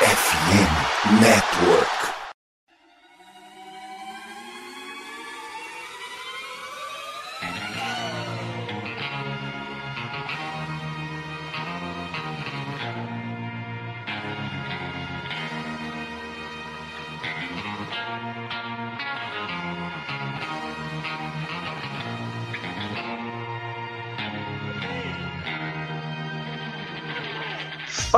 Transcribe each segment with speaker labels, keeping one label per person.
Speaker 1: FM Network.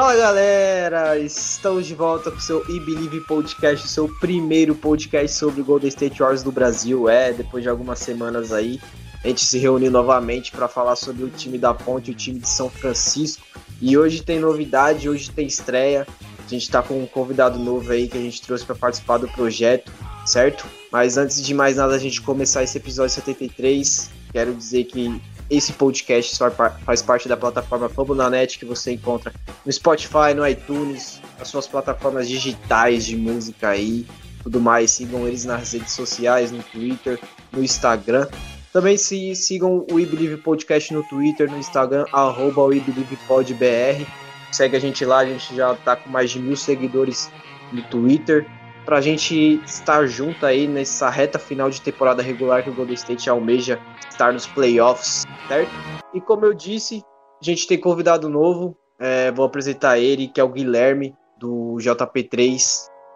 Speaker 2: Fala galera, estamos de volta com o seu e Believe Podcast, o seu primeiro podcast sobre Golden State Warriors do Brasil. É, depois de algumas semanas aí, a gente se reuniu novamente para falar sobre o time da Ponte, o time de São Francisco. E hoje tem novidade, hoje tem estreia. A gente está com um convidado novo aí que a gente trouxe para participar do projeto, certo? Mas antes de mais nada, a gente começar esse episódio 73, quero dizer que esse podcast faz parte da plataforma Fambonanet que você encontra no Spotify, no iTunes, nas suas plataformas digitais de música aí, tudo mais. Sigam eles nas redes sociais, no Twitter, no Instagram. Também se, sigam o WeBelieve Podcast no Twitter, no Instagram, arroba. Segue a gente lá, a gente já tá com mais de mil seguidores no Twitter. Pra gente estar junto aí nessa reta final de temporada regular que o Golden State almeja estar nos playoffs, certo? E como eu disse, a gente tem convidado novo, é, vou apresentar ele, que é o Guilherme, do JP3,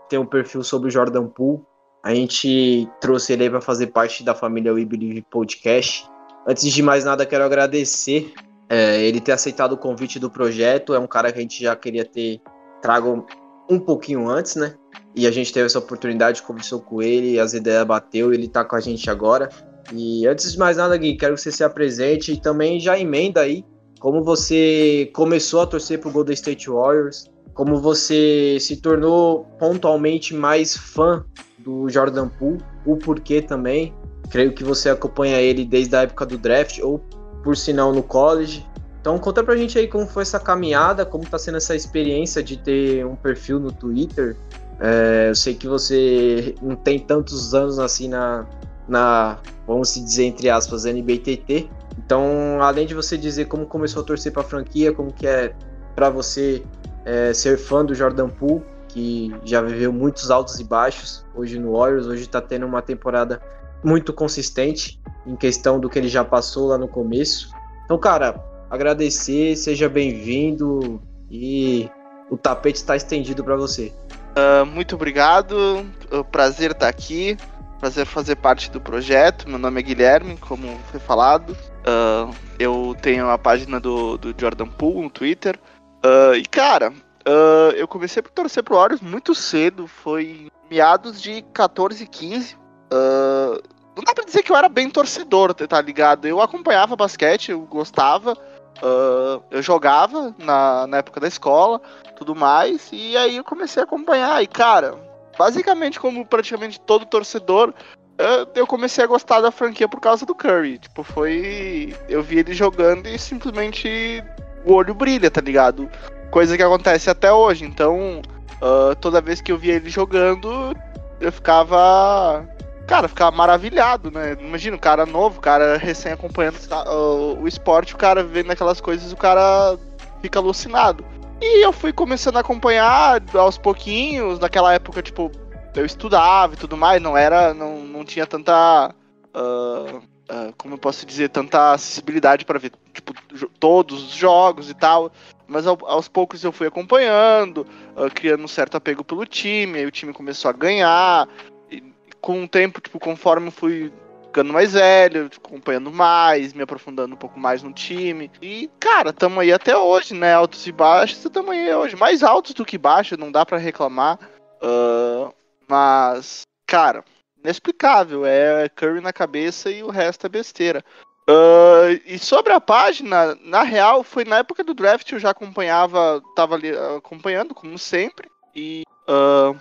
Speaker 2: tem um perfil sobre o Jordan Poole. A gente trouxe ele para fazer parte da família We Believe Podcast. Antes de mais nada, quero agradecer é, ele ter aceitado o convite do projeto. É um cara que a gente já queria ter trago um pouquinho antes, né? E a gente teve essa oportunidade, conversou com ele, as ideias bateu, ele tá com a gente agora. E antes de mais nada, Gui, quero que você se apresente e também já emenda aí como você começou a torcer pro Golden State Warriors, como você se tornou pontualmente mais fã do Jordan Poole, o porquê também. Creio que você acompanha ele desde a época do draft ou por sinal no college. Então conta pra gente aí como foi essa caminhada, como tá sendo essa experiência de ter um perfil no Twitter. É, eu sei que você não tem tantos anos assim na, na, vamos se dizer entre aspas, NBTT. Então, além de você dizer como começou a torcer para a franquia, como que é para você é, ser fã do Jordan Poole, que já viveu muitos altos e baixos hoje no Warriors, hoje está tendo uma temporada muito consistente em questão do que ele já passou lá no começo. Então, cara, agradecer, seja bem-vindo e o tapete está estendido para você.
Speaker 3: Uh, muito obrigado, o prazer estar aqui. Prazer fazer parte do projeto. Meu nome é Guilherme, como foi falado. Uh, eu tenho a página do, do Jordan Poole no Twitter. Uh, e, cara, eu comecei a torcer pro Warriors muito cedo. Foi meados de 14, 15. não dá pra dizer que eu era bem torcedor, tá ligado? Eu acompanhava basquete, eu gostava. Eu jogava na, na época da escola, tudo mais. E aí eu comecei a acompanhar. E, cara, basicamente, como praticamente todo torcedor, eu comecei a gostar da franquia por causa do Curry. Tipo, foi. Eu vi ele jogando e simplesmente o olho brilha, tá ligado? Coisa que acontece até hoje. Então, uh, toda vez que eu via ele jogando, eu ficava. Cara, ficava maravilhado, né? Imagina, o cara novo, o cara recém acompanhando uh, o esporte, o cara vendo aquelas coisas, o cara fica alucinado. E eu fui começando a acompanhar aos pouquinhos, naquela época, tipo, eu estudava e tudo mais, não era. não, não tinha tanta. Uh, uh, como eu posso dizer, tanta acessibilidade para ver tipo, todos os jogos e tal. Mas ao, aos poucos eu fui acompanhando, uh, criando um certo apego pelo time, aí o time começou a ganhar. Com o tempo, tipo, conforme eu fui ficando mais velho, acompanhando mais, me aprofundando um pouco mais no time. E, cara, tamo aí até hoje, né? Altos e baixos, tamo aí hoje. Mais altos do que baixos, não dá para reclamar. Uh, mas, cara, inexplicável. É Curry na cabeça e o resto é besteira. Uh, e sobre a página, na real, foi na época do draft eu já acompanhava, tava ali acompanhando, como sempre. E uh,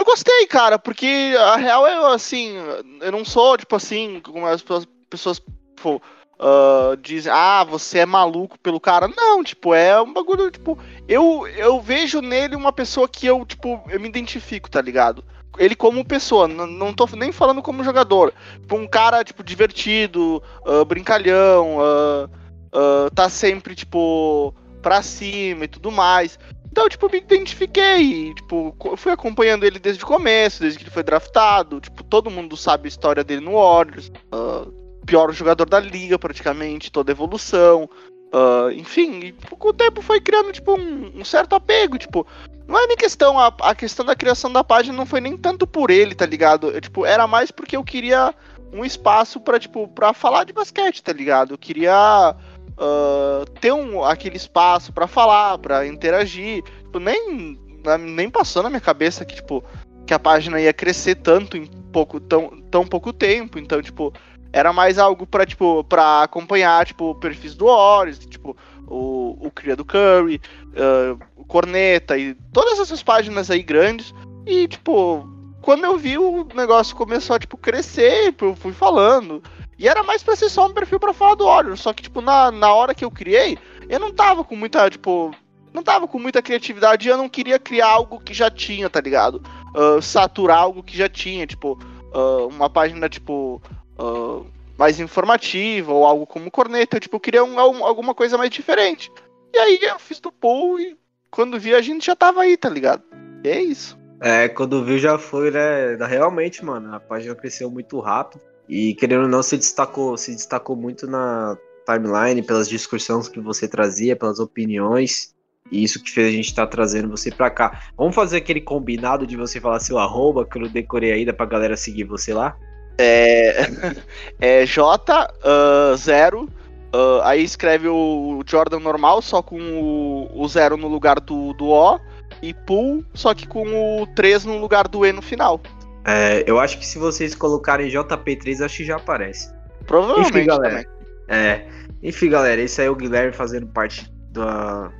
Speaker 3: eu gostei, cara, porque a real é assim, eu não sou, tipo assim, como as pessoas tipo, uh, dizem, ah, você é maluco pelo cara. Não, tipo, é um bagulho, tipo, eu, eu vejo nele uma pessoa que eu, tipo, eu me identifico, tá ligado? Ele como pessoa, não, tô nem falando como jogador. Tipo, um cara, tipo, divertido, uh, brincalhão, uh, tá sempre, tipo, pra cima e tudo mais. Então, tipo, me identifiquei, tipo, fui acompanhando ele desde o começo, desde que ele foi draftado, tipo, todo mundo sabe a história dele no Warriors, uh, pior jogador da liga praticamente, toda evolução, uh, enfim, e, com o tempo foi criando, tipo, um, um, certo apego, tipo, não é nem questão, a, a questão da criação da página não foi nem tanto por ele, tá ligado? Eu, tipo, era mais porque eu queria um espaço para tipo, pra falar de basquete, tá ligado? Eu queria uh, ter um, aquele espaço para falar, para interagir. Tipo, nem, nem passou na minha cabeça que, tipo, que a página ia crescer tanto em pouco, tão, tão pouco tempo. Então, tipo, era mais algo para tipo, pra acompanhar, tipo, perfis do Horus, tipo, o, o Cria do Curry, uh, o Corneta e todas essas páginas aí grandes. E, tipo, quando eu vi o negócio começou a, tipo, crescer, eu fui falando. E era mais pra ser só um perfil pra falar do Warrior. Só que, tipo, na, na hora que eu criei, eu não tava com muita, tipo. Não tava com muita criatividade e eu não queria criar algo que já tinha, tá ligado? Uh, saturar algo que já tinha, tipo, uh, uma página, tipo, uh, mais informativa ou algo como corneta. Tipo, eu queria um, alguma coisa mais diferente. E aí eu fiz do pool e quando vi a gente já tava aí, tá ligado? E é isso.
Speaker 2: É, quando viu já foi, né? Realmente, mano, a página cresceu muito rápido. E querendo ou não, se destacou, se destacou muito na timeline, pelas discussões que você trazia, pelas opiniões. E isso que fez a gente estar tá trazendo você pra cá. Vamos fazer aquele combinado de você falar seu arroba, que eu decorei ainda pra galera seguir você lá?
Speaker 3: É, é J0, uh, uh, aí escreve o Jordan normal, só com o, o zero no lugar do, do O, e Pool, só que com o 3 no lugar do E no final.
Speaker 2: É, eu acho que se vocês colocarem JP3, acho que já aparece.
Speaker 3: Provavelmente Enfim,
Speaker 2: galera. É. Enfim, galera, esse aí é o Guilherme fazendo parte do,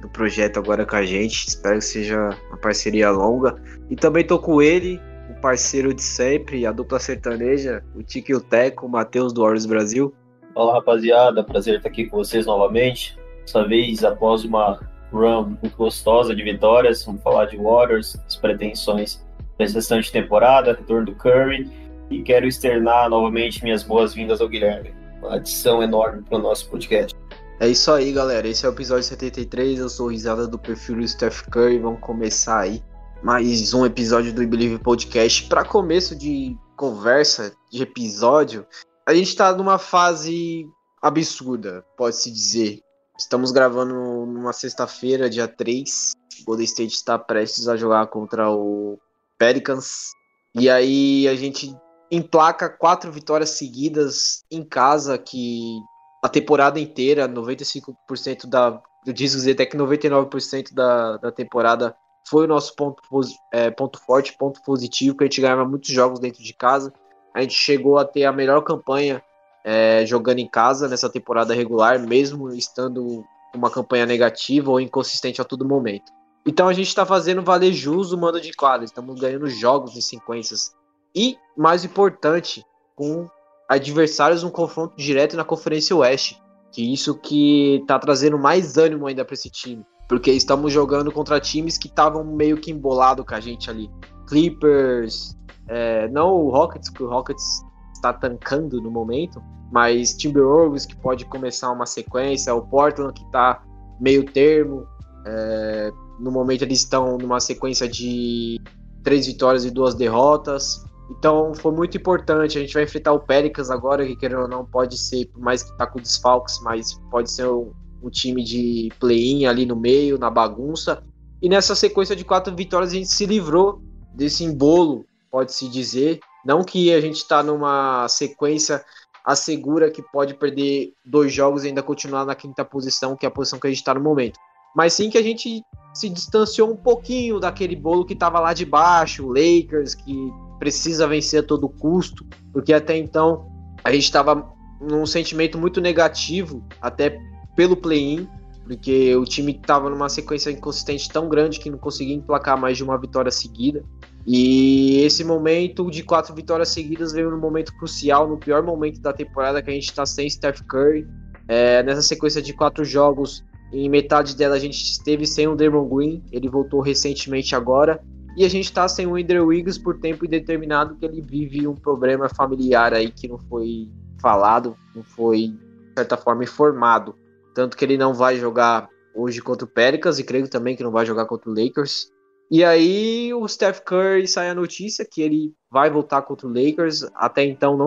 Speaker 2: do projeto agora com a gente. Espero que seja uma parceria longa. E também tô com ele, o parceiro de sempre, a dupla sertaneja, o Tiki e o Teco, o Matheus do Horus Brasil.
Speaker 1: Fala rapaziada, prazer estar aqui com vocês novamente. Dessa vez após uma run muito gostosa de vitórias, vamos falar de Warriors, as pretensões dessa restante temporada, retorno do Curry, e quero externar novamente minhas boas-vindas ao Guilherme. Uma adição enorme para o nosso podcast.
Speaker 2: É isso aí, galera. Esse é o episódio 73. Eu sou Risada do perfil do Steph Curry. Vamos começar aí mais um episódio do I Believe Podcast. Para começo de conversa, de episódio, a gente está numa fase absurda, pode-se dizer. Estamos gravando numa sexta-feira, dia 3. O Golden State está prestes a jogar contra o Pelicans. E aí a gente emplaca quatro vitórias seguidas em casa, que a temporada inteira, 95% da. Eu disse dizer até que 99% da, da temporada foi o nosso ponto, é, ponto forte, ponto positivo, que a gente ganhava muitos jogos dentro de casa. A gente chegou a ter a melhor campanha é, jogando em casa nessa temporada regular, mesmo estando uma campanha negativa ou inconsistente a todo momento. Então a gente está fazendo valer jus o mando de quadra, estamos ganhando jogos em sequências. E, mais importante, com adversários um confronto direto na Conferência Oeste. Que isso que está trazendo mais ânimo ainda para esse time. Porque estamos jogando contra times que estavam meio que embolado com a gente ali. Clippers, é, não o Rockets, que o Rockets está tancando no momento, mas Timberwolves que pode começar uma sequência, o Portland que está meio termo, é, no momento eles estão numa sequência de três vitórias e duas derrotas. Então foi muito importante. A gente vai enfrentar o Pelicans agora, que querendo ou não pode ser, por mais que tá com desfalques, mas pode ser um, um time de play-in ali no meio, na bagunça. E nessa sequência de quatro vitórias a gente se livrou desse embolo, pode-se dizer. Não que a gente está numa sequência assegura que pode perder dois jogos e ainda continuar na quinta posição, que é a posição que a gente está no momento mas sim que a gente se distanciou um pouquinho daquele bolo que estava lá de baixo, o Lakers, que precisa vencer a todo custo, porque até então a gente estava num sentimento muito negativo, até pelo play-in, porque o time estava numa sequência inconsistente tão grande que não conseguia emplacar mais de uma vitória seguida. E esse momento de quatro vitórias seguidas veio num momento crucial, no pior momento da temporada que a gente está sem Steph Curry. É, nessa sequência de quatro jogos, em metade dela a gente esteve sem o Draymond Green, ele voltou recentemente agora. E a gente está sem o Andrew Wiggins por tempo indeterminado, que ele vive um problema familiar aí que não foi falado, não foi, de certa forma, informado. Tanto que ele não vai jogar hoje contra o Pelicans e creio também que não vai jogar contra o Lakers. E aí o Steph Curry sai a notícia que ele vai voltar contra o Lakers. Até então não,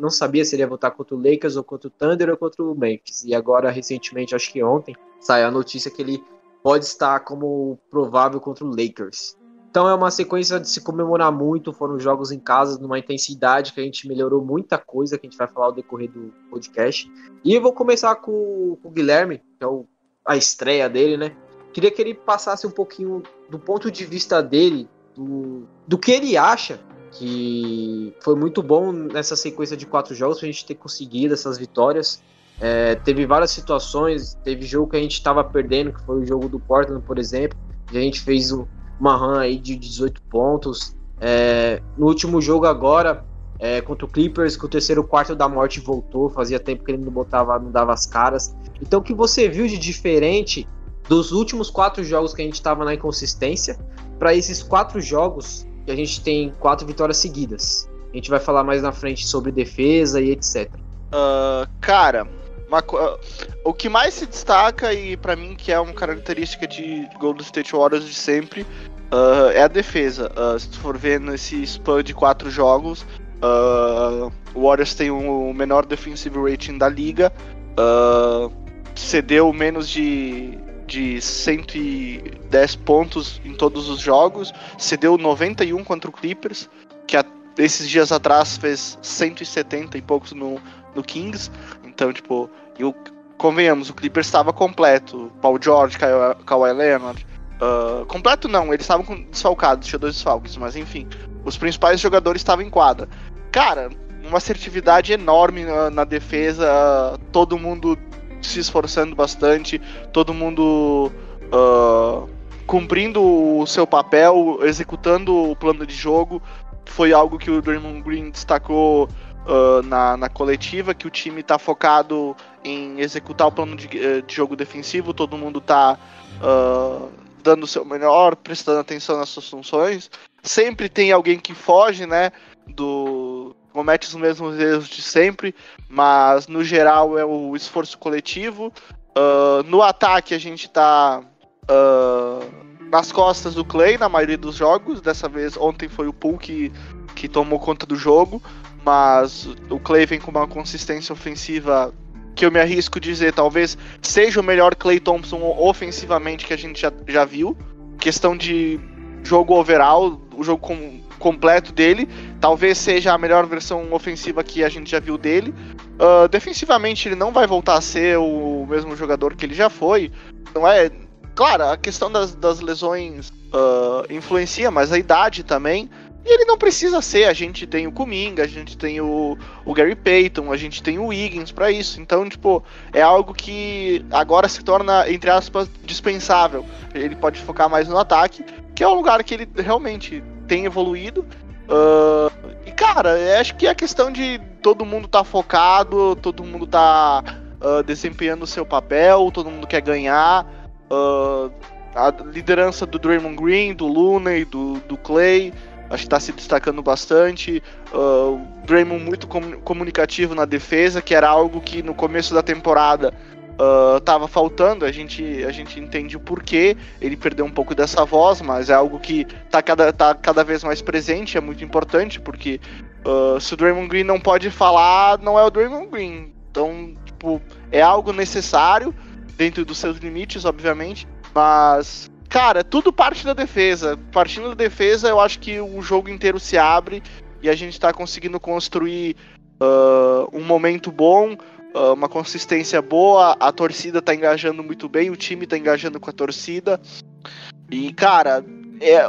Speaker 2: não sabia se ele ia voltar contra o Lakers ou contra o Thunder ou contra o Memphis. E agora, recentemente, acho que ontem, sai a notícia que ele pode estar como provável contra o Lakers. Então é uma sequência de se comemorar muito. Foram jogos em casa, numa intensidade que a gente melhorou muita coisa, que a gente vai falar ao decorrer do podcast. E eu vou começar com, com o Guilherme, que é o, a estreia dele, né? Queria que ele passasse um pouquinho do ponto de vista dele, do, do que ele acha que foi muito bom nessa sequência de quatro jogos para a gente ter conseguido essas vitórias. É, teve várias situações, teve jogo que a gente estava perdendo, que foi o jogo do Portland, por exemplo, e a gente fez uma run aí de 18 pontos. É, no último jogo agora, é, contra o Clippers, que o terceiro quarto da morte voltou, fazia tempo que ele não botava, não dava as caras. Então o que você viu de diferente dos últimos quatro jogos que a gente estava na inconsistência para esses quatro jogos que a gente tem quatro vitórias seguidas. A gente vai falar mais na frente sobre defesa e etc. Uh,
Speaker 3: ah, cara, uma, uh, o que mais se destaca e para mim que é uma característica de Golden State Warriors de sempre uh, é a defesa. se tu for ver nesse spam de quatro jogos, o Warriors tem o menor defensive rating da liga, cedeu menos de de 110 pontos em todos os jogos, cedeu 91 contra o Clippers, que a, esses dias atrás fez 170 e poucos no, no Kings. Então, tipo, eu, convenhamos, o Clippers estava completo. Paul George, Kawhi, Kawhi Leonard. Uh, completo não, eles estavam desfalcados, tinha dois desfalques, mas enfim, os principais jogadores estavam em quadra. Cara, uma assertividade enorme na, na defesa, todo mundo se esforçando bastante, todo mundo uh, cumprindo o seu papel, executando o plano de jogo. Foi algo que o Draymond Green destacou uh, na, na coletiva, que o time está focado em executar o plano de, eh, de, jogo defensivo, todo mundo está uh, dando o seu melhor, prestando atenção nas suas funções. Sempre tem alguém que foge, né, do, comete os mesmos erros de sempre, mas no geral é o esforço coletivo. Uh, no ataque a gente tá uh, nas costas do Clay na maioria dos jogos. Dessa vez, ontem foi o Pool que, que tomou conta do jogo, mas o Clay vem com uma consistência ofensiva que eu me arrisco dizer, talvez seja o melhor Clay Thompson ofensivamente que a gente já, já viu. Questão de jogo overall, o jogo com, completo dele. Talvez seja a melhor versão ofensiva que a gente já viu dele. Uh, defensivamente, ele não vai voltar a ser o mesmo jogador que ele já foi. Não é. Claro, a questão das, das lesões uh, influencia, mas a idade também. E ele não precisa ser. A gente tem o Kuminga, a gente tem o, o Gary Payton, a gente tem o Wiggins para isso. Então, tipo, é algo que agora se torna, entre aspas, dispensável. Ele pode focar mais no ataque, que é o lugar que ele realmente tem evoluído. Uh, e, cara, acho que é questão de todo mundo tá focado, todo mundo tá uh, desempenhando o seu papel, todo mundo quer ganhar. Uh, a liderança do Draymond Green, do Looney, do, do Clay, acho que tá se destacando bastante. Uh, Draymond muito com, comunicativo na defesa, que era algo que no começo da temporada uh, tava faltando, a gente, a gente entende o porquê, ele perdeu um pouco dessa voz, mas é algo que tá cada, tá cada vez mais presente, é muito importante, porque uh, se o Draymond Green não pode falar, não é o Draymond Green. Então, tipo, é algo necessário, dentro dos seus limites, obviamente, mas cara, tudo parte da defesa. Partindo da defesa, eu acho que o jogo inteiro se abre e a gente está conseguindo construir uh, um momento bom, uma consistência boa, a torcida tá engajando muito bem, o time tá engajando com a torcida. E, cara, é,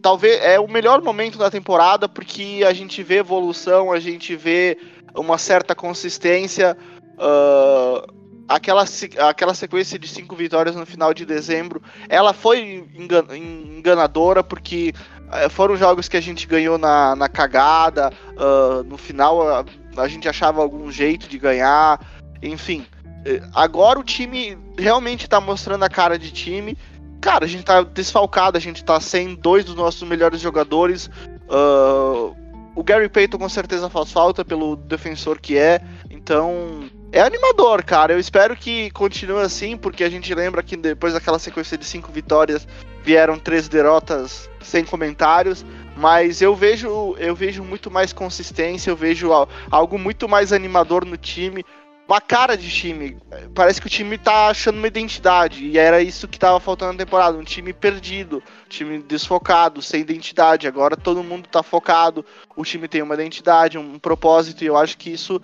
Speaker 3: talvez é o melhor momento da temporada porque a gente vê evolução, a gente vê uma certa consistência. Uh, aquela, aquela sequência de cinco vitórias no final de dezembro, ela foi enganadora porque uh, foram jogos que a gente ganhou na, na cagada, uh, no final a, gente achava algum jeito de ganhar, enfim. Eh, agora o time realmente tá mostrando a cara de time. Cara, a gente tá desfalcado, a gente tá sem dois dos nossos melhores jogadores. Uh, o Gary Payton com certeza faz falta pelo defensor que é. Então, é animador, cara. Eu espero que continue assim, porque a gente lembra que depois daquela sequência de cinco vitórias vieram três derrotas sem comentários. Mas eu vejo, eu vejo muito mais consistência, eu vejo algo muito mais animador no time uma cara de time. Parece que o time tá achando uma identidade. E era isso que tava faltando na temporada. Um time perdido, um time desfocado, sem identidade. Agora todo mundo tá focado. O time tem uma identidade, um propósito. E eu acho que isso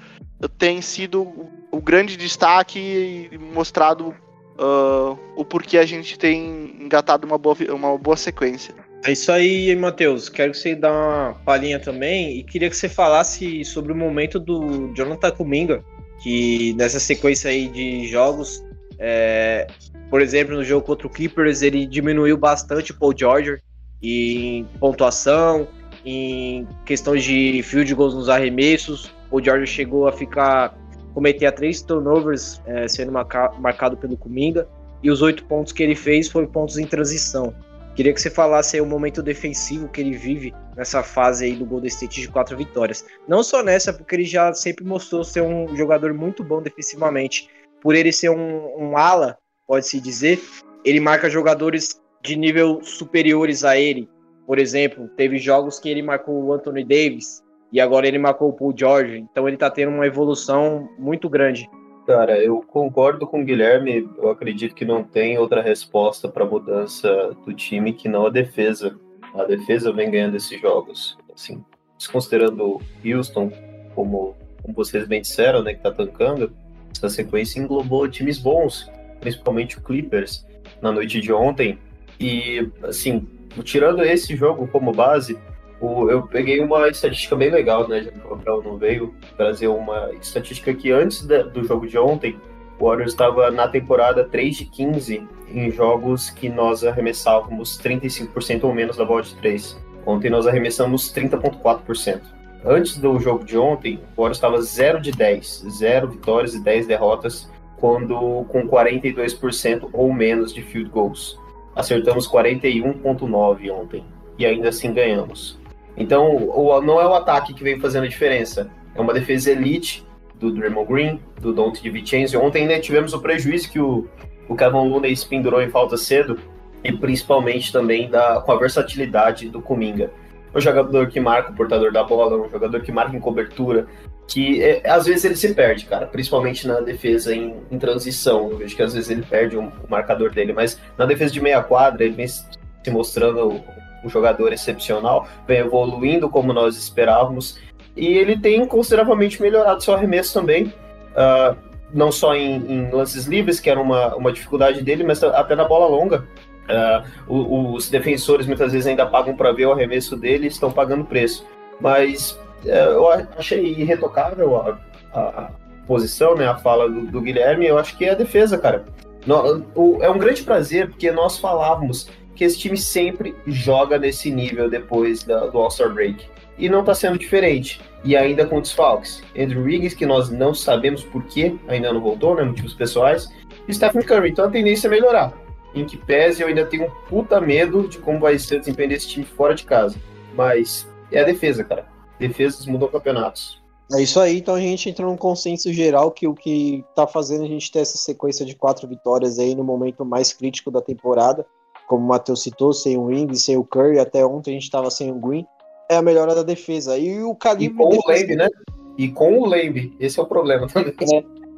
Speaker 3: tem sido o grande destaque mostrado uh, o porquê a gente tem engatado uma boa, uma boa sequência.
Speaker 2: É isso aí, Matheus. Quero que você dê uma palhinha também e queria que você falasse sobre o momento do Jonathan Kuminga, que nessa sequência aí de jogos, é, por exemplo, no jogo contra o Clippers, ele diminuiu bastante o Paul George em pontuação, em questões de field goals nos arremessos. O George chegou a ficar cometer três turnovers é, sendo marca, marcado pelo Kuminga e os oito pontos que ele fez foram pontos em transição. Queria que você falasse aí o momento defensivo que ele vive nessa fase aí do Golden State de quatro vitórias. Não só nessa, porque ele já sempre mostrou ser um jogador muito bom defensivamente. Por ele ser um, um ala, pode-se dizer, ele marca jogadores de nível superiores a ele. Por exemplo, teve jogos que ele marcou o Anthony Davis e agora ele marcou o Paul George. Então ele está tendo uma evolução muito grande.
Speaker 1: Cara, eu concordo com o Guilherme. Eu acredito que não tem outra resposta para a mudança do time que não a defesa. A defesa vem ganhando esses jogos. Assim, desconsiderando Houston, como, como vocês bem disseram, né, que tá tancando, essa sequência englobou times bons, principalmente o Clippers, na noite de ontem. E, assim, tirando esse jogo como base, o, eu peguei uma estatística bem legal, né? Já que o Rafael não veio trazer uma estatística que antes da, do jogo de ontem, o Warriors estava na temporada 3 de 15 em jogos que nós arremessávamos 35% ou menos da bola de 3. Ontem nós arremessamos 30,4%. Antes do jogo de ontem, o Warriors estava 0 de 10, 0 vitórias e 10 derrotas, quando com 42% ou menos de field goals. Acertamos 41,9 ontem e ainda assim ganhamos. Então, o, não é o ataque que vem fazendo a diferença. É uma defesa elite do Draymond Green, do Dante DiVincenzo. Ontem né, tivemos o prejuízo que o, o Kevin Looney pendurou em falta cedo e principalmente também da, com a versatilidade do Kuminga. É um jogador que marca o portador da bola, um jogador que marca em cobertura, que é, às vezes ele se perde, cara, principalmente na defesa em, em transição. Eu vejo que às vezes ele perde o, o marcador dele, mas na defesa de meia quadra ele vem se mostrando um jogador excepcional, vem evoluindo como nós esperávamos, e ele tem consideravelmente melhorado seu arremesso também, uh, não só em, em, lances livres, que era uma, uma dificuldade dele, mas até na bola longa. Uh, os defensores muitas vezes ainda pagam para ver o arremesso dele estão pagando preço. Mas uh, eu achei irretocável a, a, a, posição, né, a fala do, do Guilherme. Eu acho que é a defesa, cara. No, o, é um grande prazer, porque nós falávamos que esse time sempre joga nesse nível depois da, do All-Star Break. E não está sendo diferente. E ainda com desfalques. Andrew Wiggins, que nós não sabemos por que ainda não voltou, né? Motivos pessoais. E Stephen Curry. Então a tendência é melhorar. Em que pese, eu ainda tenho um puta medo de como vai ser o desempenho desse time fora de casa. Mas é a defesa, cara. Defesas mudam campeonatos.
Speaker 2: É isso aí, então a gente entra num consenso geral que o que tá fazendo a gente ter essa sequência de quatro vitórias aí no momento mais crítico da temporada como o Matheus citou, sem o Wing, sem o Curry, até ontem a gente estava sem o Green, é a melhora da defesa. E o calibre.
Speaker 1: E com o Lamb, né? E com o Lamb, esse é o problema também.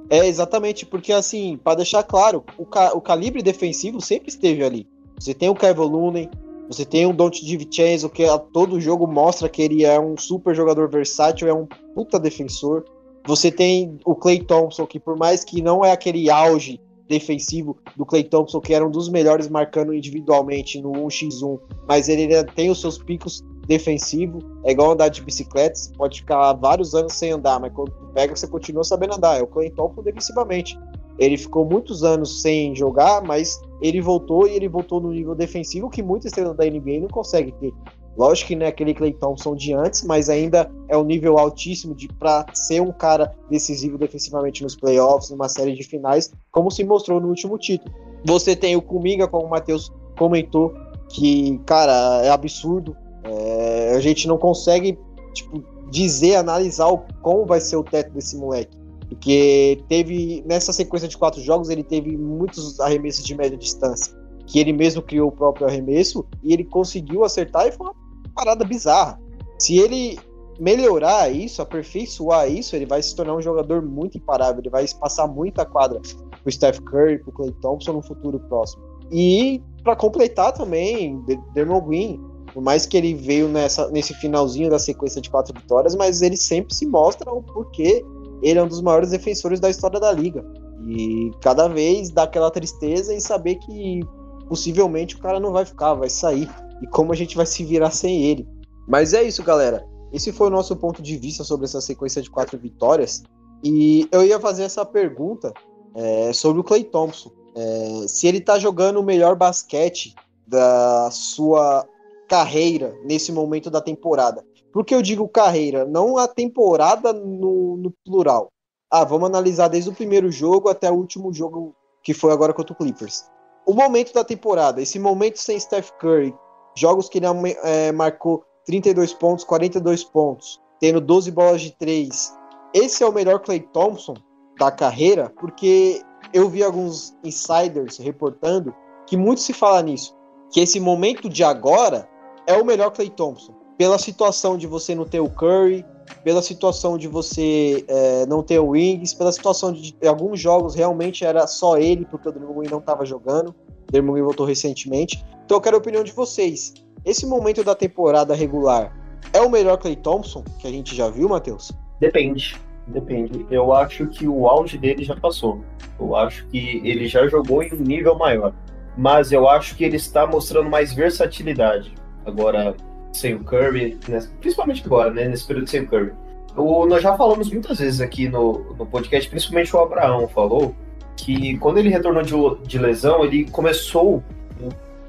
Speaker 2: É, é exatamente, porque assim, para deixar claro, o, ca o calibre defensivo sempre esteve ali. Você tem o Kevin Looney, você tem o Dante DiVincenzo, que a todo jogo mostra que ele é um super jogador versátil, é um puta defensor. Você tem o Clay Thompson, que por mais que não é aquele auge defensivo do Clay Thompson, que era um dos melhores marcando individualmente no 1x1, mas ele ainda tem os seus picos defensivos, é igual andar de bicicleta, você pode ficar vários anos sem andar, mas quando pega você continua sabendo andar, é o Clay Thompson defensivamente. Ele ficou muitos anos sem jogar, mas ele voltou e ele voltou no nível defensivo que muita estrela da NBA não consegue ter. Lógico que não é aquele Clay Thompson de antes, mas ainda é um nível altíssimo de para ser um cara decisivo defensivamente nos playoffs, numa série de finais, como se mostrou no último título. Você tem o Kuminga, como o Matheus comentou, que, cara, é absurdo. É, a gente não consegue tipo, dizer, analisar o, como vai ser o teto desse moleque. Porque teve, nessa sequência de quatro jogos, ele teve muitos arremessos de média distância. Que ele mesmo criou o próprio arremesso e ele conseguiu acertar e foi uma parada bizarra. Se ele melhorar isso, aperfeiçoar isso, ele vai se tornar um jogador muito imparável. Ele vai passar muita quadra pro Steph Curry, pro Clay Thompson no futuro próximo. E para completar também, Dermot Green, por mais que ele veio nessa, nesse finalzinho da sequência de quatro vitórias, mas ele sempre se mostra o porquê ele é um dos maiores defensores da história da liga. E cada vez dá aquela tristeza em saber que possivelmente o cara não vai ficar, vai sair. E como a gente vai se virar sem ele. Mas é isso, galera. Esse foi o nosso ponto de vista sobre essa sequência de quatro vitórias. E eu ia fazer essa pergunta é, sobre o Clay Thompson. É, se ele tá jogando o melhor basquete da sua carreira nesse momento da temporada. Por que eu digo carreira? Não a temporada no, no, plural. Ah, vamos analisar desde o primeiro jogo até o último jogo que foi agora contra o Clippers. O momento da temporada, esse momento sem Steph Curry, jogos que ele é, marcou 32 pontos, 42 pontos, tendo 12 bolas de 3. Esse é o melhor Clay Thompson da carreira, porque eu vi alguns insiders reportando que muito se fala nisso, que esse momento de agora é o melhor Clay Thompson pela situação de você não ter o Curry, pela situação de você é, não ter o Wings, pela situação de, de, alguns jogos realmente era só ele, porque o Draymond não estava jogando. O Draymond voltou recentemente. Então eu quero a opinião de vocês. Esse momento da temporada regular é o melhor Clay Thompson que a gente já viu, Matheus?
Speaker 1: Depende. Depende. Eu acho que o auge dele já passou. Eu acho que ele já jogou em um nível maior. Mas eu acho que ele está mostrando mais versatilidade. Agora, sem o Curry, né? principalmente agora, né? Nesse período sem o Curry. O, nós já falamos muitas vezes aqui no, no podcast, principalmente o Abraão falou, que quando ele retornou de, de lesão, ele começou,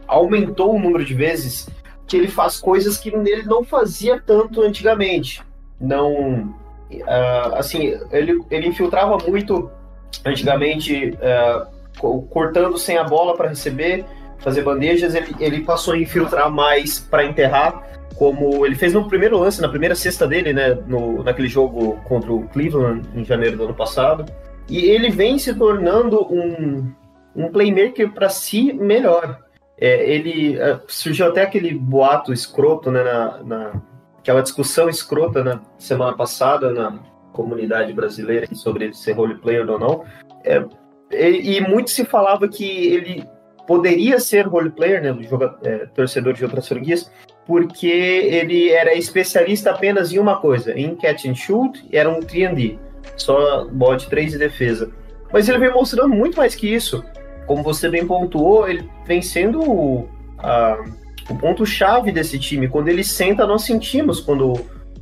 Speaker 1: aumentou o número de vezes que ele faz coisas que ele não fazia tanto antigamente. Não. Uh, assim, ele, ele infiltrava muito antigamente, uh, cortando sem a bola para receber, fazer bandejas. Ele, ele passou a infiltrar mais para enterrar como ele fez no primeiro lance, na primeira cesta dele, né, no, naquele jogo contra o Cleveland em janeiro do ano passado. E ele vem se tornando um, um playmaker para si melhor. É, ele é, surgiu até aquele boato escroto, né, na, na, aquela discussão escrota na semana passada na comunidade brasileira sobre ser role player ou não. É, e, e, muito se falava que ele poderia ser role player, né, é, torcedor de outras franquias, porque ele era especialista apenas em uma coisa, em catch and shoot, era um 3D, só de 3 de defesa. Mas ele vem mostrando muito mais que isso. Como você bem pontuou, ele vem sendo o, o ponto-chave desse time. Quando ele senta, nós sentimos quando,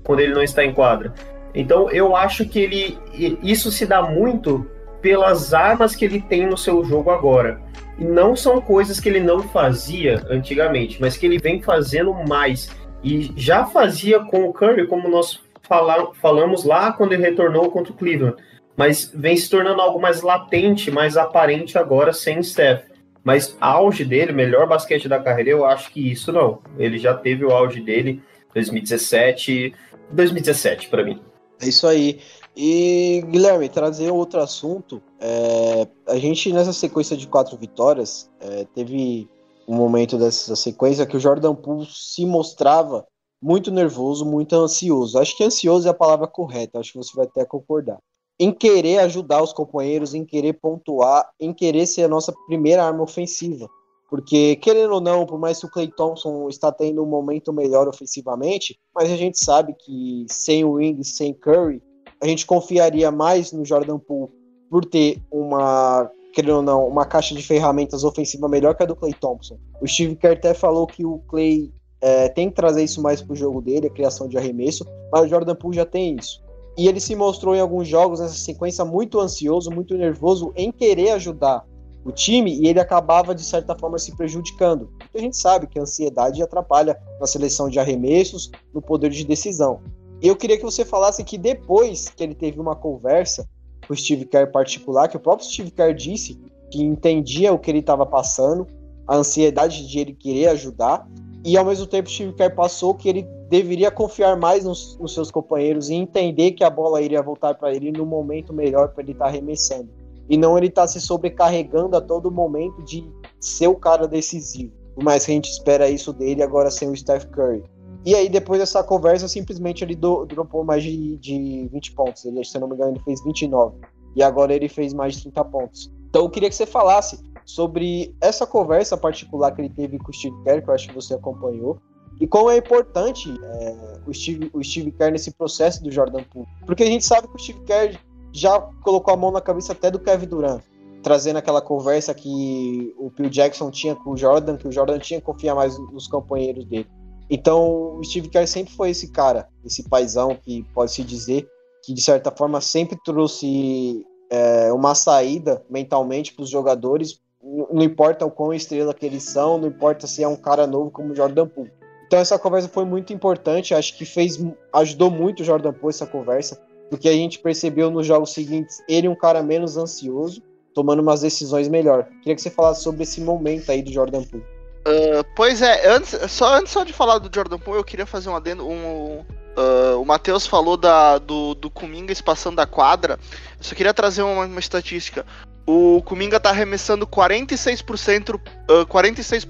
Speaker 1: quando ele não está em quadra. Então eu acho que ele isso se dá muito pelas armas que ele tem no seu jogo agora. E não são coisas que ele não fazia antigamente, mas que ele vem fazendo mais. E já fazia com o Curry, como nós fala, falamos lá quando ele retornou contra o Cleveland. Mas vem se tornando algo mais latente, mais aparente agora sem Steph. Mas auge dele, melhor basquete da carreira, eu acho que isso não. Ele já teve o auge dele 2017, 2017 para mim.
Speaker 2: É isso aí. E, Guilherme, trazer outro assunto. É, a gente, nessa sequência de quatro vitórias, é, teve um momento dessa sequência que o Jordan Poole se mostrava muito nervoso, muito ansioso. Acho que ansioso é a palavra correta, acho que você vai até concordar. Em querer ajudar os companheiros, em querer pontuar, em querer ser a nossa primeira arma ofensiva. Porque, querendo ou não, por mais que o Clay Thompson está tendo um momento melhor ofensivamente, mas a gente sabe que sem o Wings, sem Curry, a gente confiaria mais no Jordan Poole por ter uma, querendo ou não, uma caixa de ferramentas ofensiva melhor que a do Clay Thompson. O Steve Kerr até falou que o Clay é, tem que trazer isso mais pro jogo dele, a criação de arremesso, mas o Jordan Poole já tem isso. E ele se mostrou em alguns jogos nessa sequência muito ansioso, muito nervoso em querer ajudar o time e ele acabava de certa forma se prejudicando. Porque a gente sabe que a ansiedade atrapalha na seleção de arremessos, no poder de decisão. E eu queria que você falasse que depois que ele teve uma conversa com o Steve Kerr particular, que o próprio Steve Kerr disse que entendia o que ele estava passando, a ansiedade de ele querer ajudar, e ao mesmo tempo Steve Kerr passou que ele deveria confiar mais nos, nos seus companheiros e entender que a bola iria voltar para ele no momento melhor para ele estar tá arremessando. E não ele estar tá se sobrecarregando a todo momento de ser o cara decisivo. Que a gente espera isso dele agora sem o Steph Curry. E aí, depois dessa conversa, simplesmente ele do, dropou mais de, de 20 pontos. Ele, se eu não me engano, ele fez 29. E agora ele fez mais de 30 pontos. Então eu queria que você falasse sobre essa conversa particular que ele teve com o Steve Kerr, que eu acho que você acompanhou, e como é importante é, o, Steve, o Steve Kerr nesse processo do Jordan Poole. Porque a gente sabe que o Steve Kerr já colocou a mão na cabeça até do Kevin Durant, trazendo aquela conversa que o Phil Jackson tinha com o Jordan, que o Jordan tinha que confiar mais nos companheiros dele. Então, o Steve Kerr sempre foi esse cara, esse paizão que pode se dizer que de certa forma sempre trouxe é, uma saída mentalmente para os jogadores. Não importa o quão estrela que eles são, não importa se é um cara novo como o Jordan Poole. Então essa conversa foi muito importante, acho que fez, ajudou muito o Jordan Poole essa conversa, porque a gente percebeu nos jogos seguintes ele um cara menos ansioso, tomando umas decisões melhor. Queria que você falasse sobre esse momento aí do Jordan Poole.
Speaker 3: Uh, pois é, antes, só antes só de falar do Jordan Poole, eu queria fazer um adendo. Um, uh, o Matheus falou da, do, do Kuminga espaçando a quadra. Eu só queria trazer uma, uma estatística. O Kuminga tá arremessando 46%, uh, 46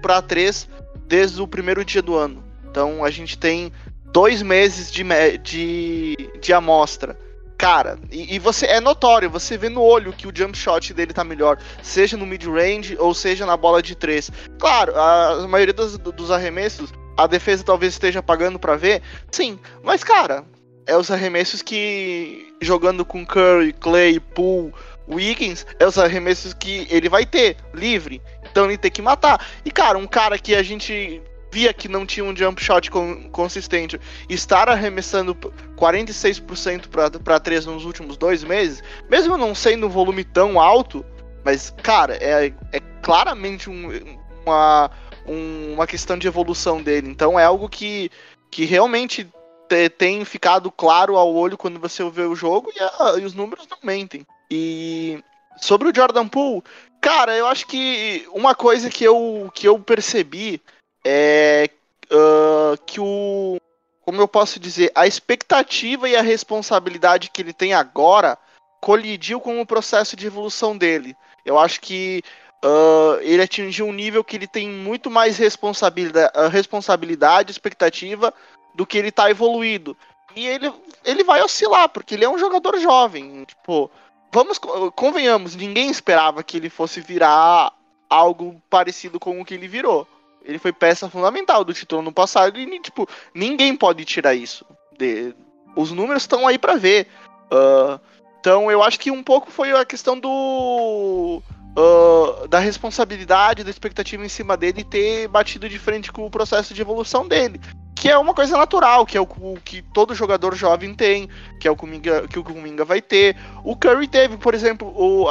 Speaker 3: para 3 desde o primeiro dia do ano. Então a gente tem dois meses de, de, de amostra cara, e, e, você é notório, você vê no olho que o jump shot dele tá melhor, seja no mid range ou seja na bola de três. Claro, a, a maioria dos, dos arremessos, a defesa talvez esteja pagando para ver, sim, mas cara, é os arremessos que jogando com Curry, Clay, Poole, Wiggins, é os arremessos que ele vai ter livre. Então ele tem que matar. E cara, um cara que a gente via que não tinha um jump shot consistente, estar arremessando 46% para 3 nos últimos dois meses, mesmo não sendo um volume tão alto, mas, cara, é, é claramente um, uma, um, uma questão de evolução dele. Então é algo que, que realmente te, tem ficado claro ao olho quando você vê o jogo e, a, e os números não mentem. E sobre o Jordan Poole, cara, eu acho que uma coisa que eu, que eu percebi é uh, que o. Como eu posso dizer? A expectativa e a responsabilidade que ele tem agora colidiu com o processo de evolução dele. Eu acho que uh, ele atingiu um nível que ele tem muito mais responsabilidade, responsabilidade expectativa do que ele está evoluído. E ele, ele vai oscilar, porque ele é um jogador jovem. Tipo, vamos, convenhamos, ninguém esperava que ele fosse virar algo parecido com o que ele virou. Ele foi peça fundamental do título no passado e, tipo, ninguém pode tirar isso. De... Os números estão aí para ver. Uh, então, eu acho que um pouco foi a questão do. Uh, da responsabilidade, da expectativa em cima dele ter batido de frente com o processo de evolução dele. Que é uma coisa natural, que é o, o que todo jogador jovem tem, que é o Kuminga, que o Kuminga vai ter. O Curry teve, por exemplo, o,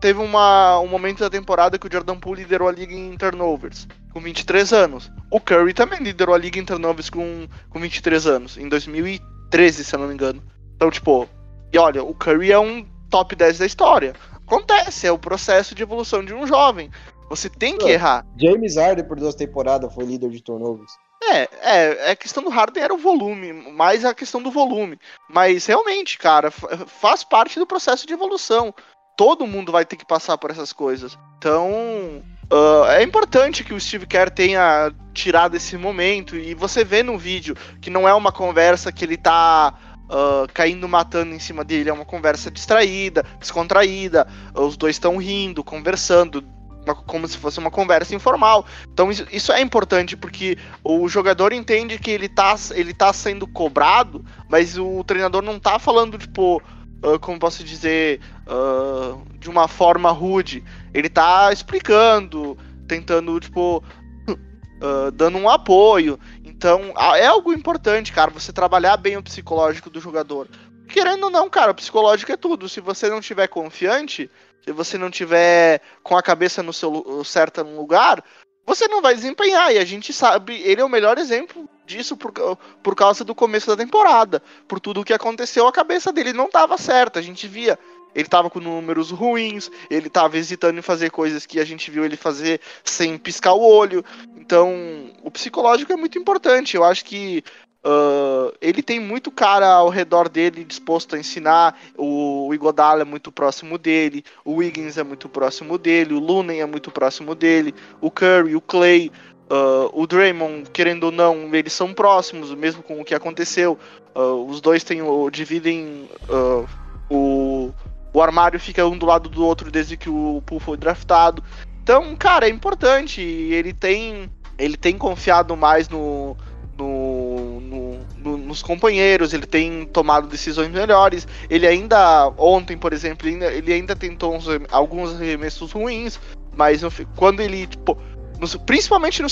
Speaker 3: teve uma, um momento da temporada que o Jordan Poole liderou a liga em turnovers com 23 anos. O Curry também liderou a liga em turnovers com, com 23 anos, em 2013, se eu não me engano. Então, tipo, e olha, o Curry é um top 10 da história. Acontece, é o processo de evolução de um jovem. Você tem que errar.
Speaker 2: James Harden, por duas temporadas, foi líder de turnovers.
Speaker 3: É, é, a questão do Harden era o volume, mais a questão do volume. Mas realmente, cara, faz parte do processo de evolução. Todo mundo vai ter que passar por essas coisas. Então, Uh, é importante que o Steve Kerr tenha tirado esse momento e você vê no vídeo que não é uma conversa que ele tá uh, caindo matando em cima dele, é uma conversa distraída, descontraída, os dois estão rindo, conversando, como se fosse uma conversa informal. Então isso, isso, é importante porque o jogador entende que ele tá, ele tá sendo cobrado, mas o treinador não tá falando, tipo, uh, como posso dizer, uh, de uma forma rude. Ele tá explicando, tentando, tipo, uh, dando um apoio. Então, é algo importante, cara, você trabalhar bem o psicológico do jogador. Querendo ou não, cara, o psicológico é tudo. Se você não tiver confiante, se você não tiver com a cabeça no seu certo lugar, você não vai desempenhar. E a gente sabe, ele é o melhor exemplo disso por, por causa do começo da temporada. Por tudo o que aconteceu, a cabeça dele não estava certa. A gente via ele tava com números ruins, ele tava hesitando em fazer coisas que a gente viu ele fazer sem piscar o olho. Então, o psicológico é muito importante. Eu acho que Uh, ele tem muito cara ao redor dele disposto a ensinar. O, Igodala é muito próximo dele, o Wiggins é muito próximo dele, o Lunen é muito próximo dele, o Curry, o Clay, uh, o Draymond, querendo ou não, eles são próximos, mesmo com o que aconteceu. Uh, os dois têm, dividem o, o armário fica um do lado do outro desde que o Poole foi draftado. Então, cara, é importante. Ele tem, ele tem confiado mais no, nos companheiros, ele tem tomado decisões melhores. Ele ainda, ontem, por exemplo, ele ainda, ele ainda tentou uns, alguns arremessos ruins, mas no, quando ele, tipo, no, principalmente no,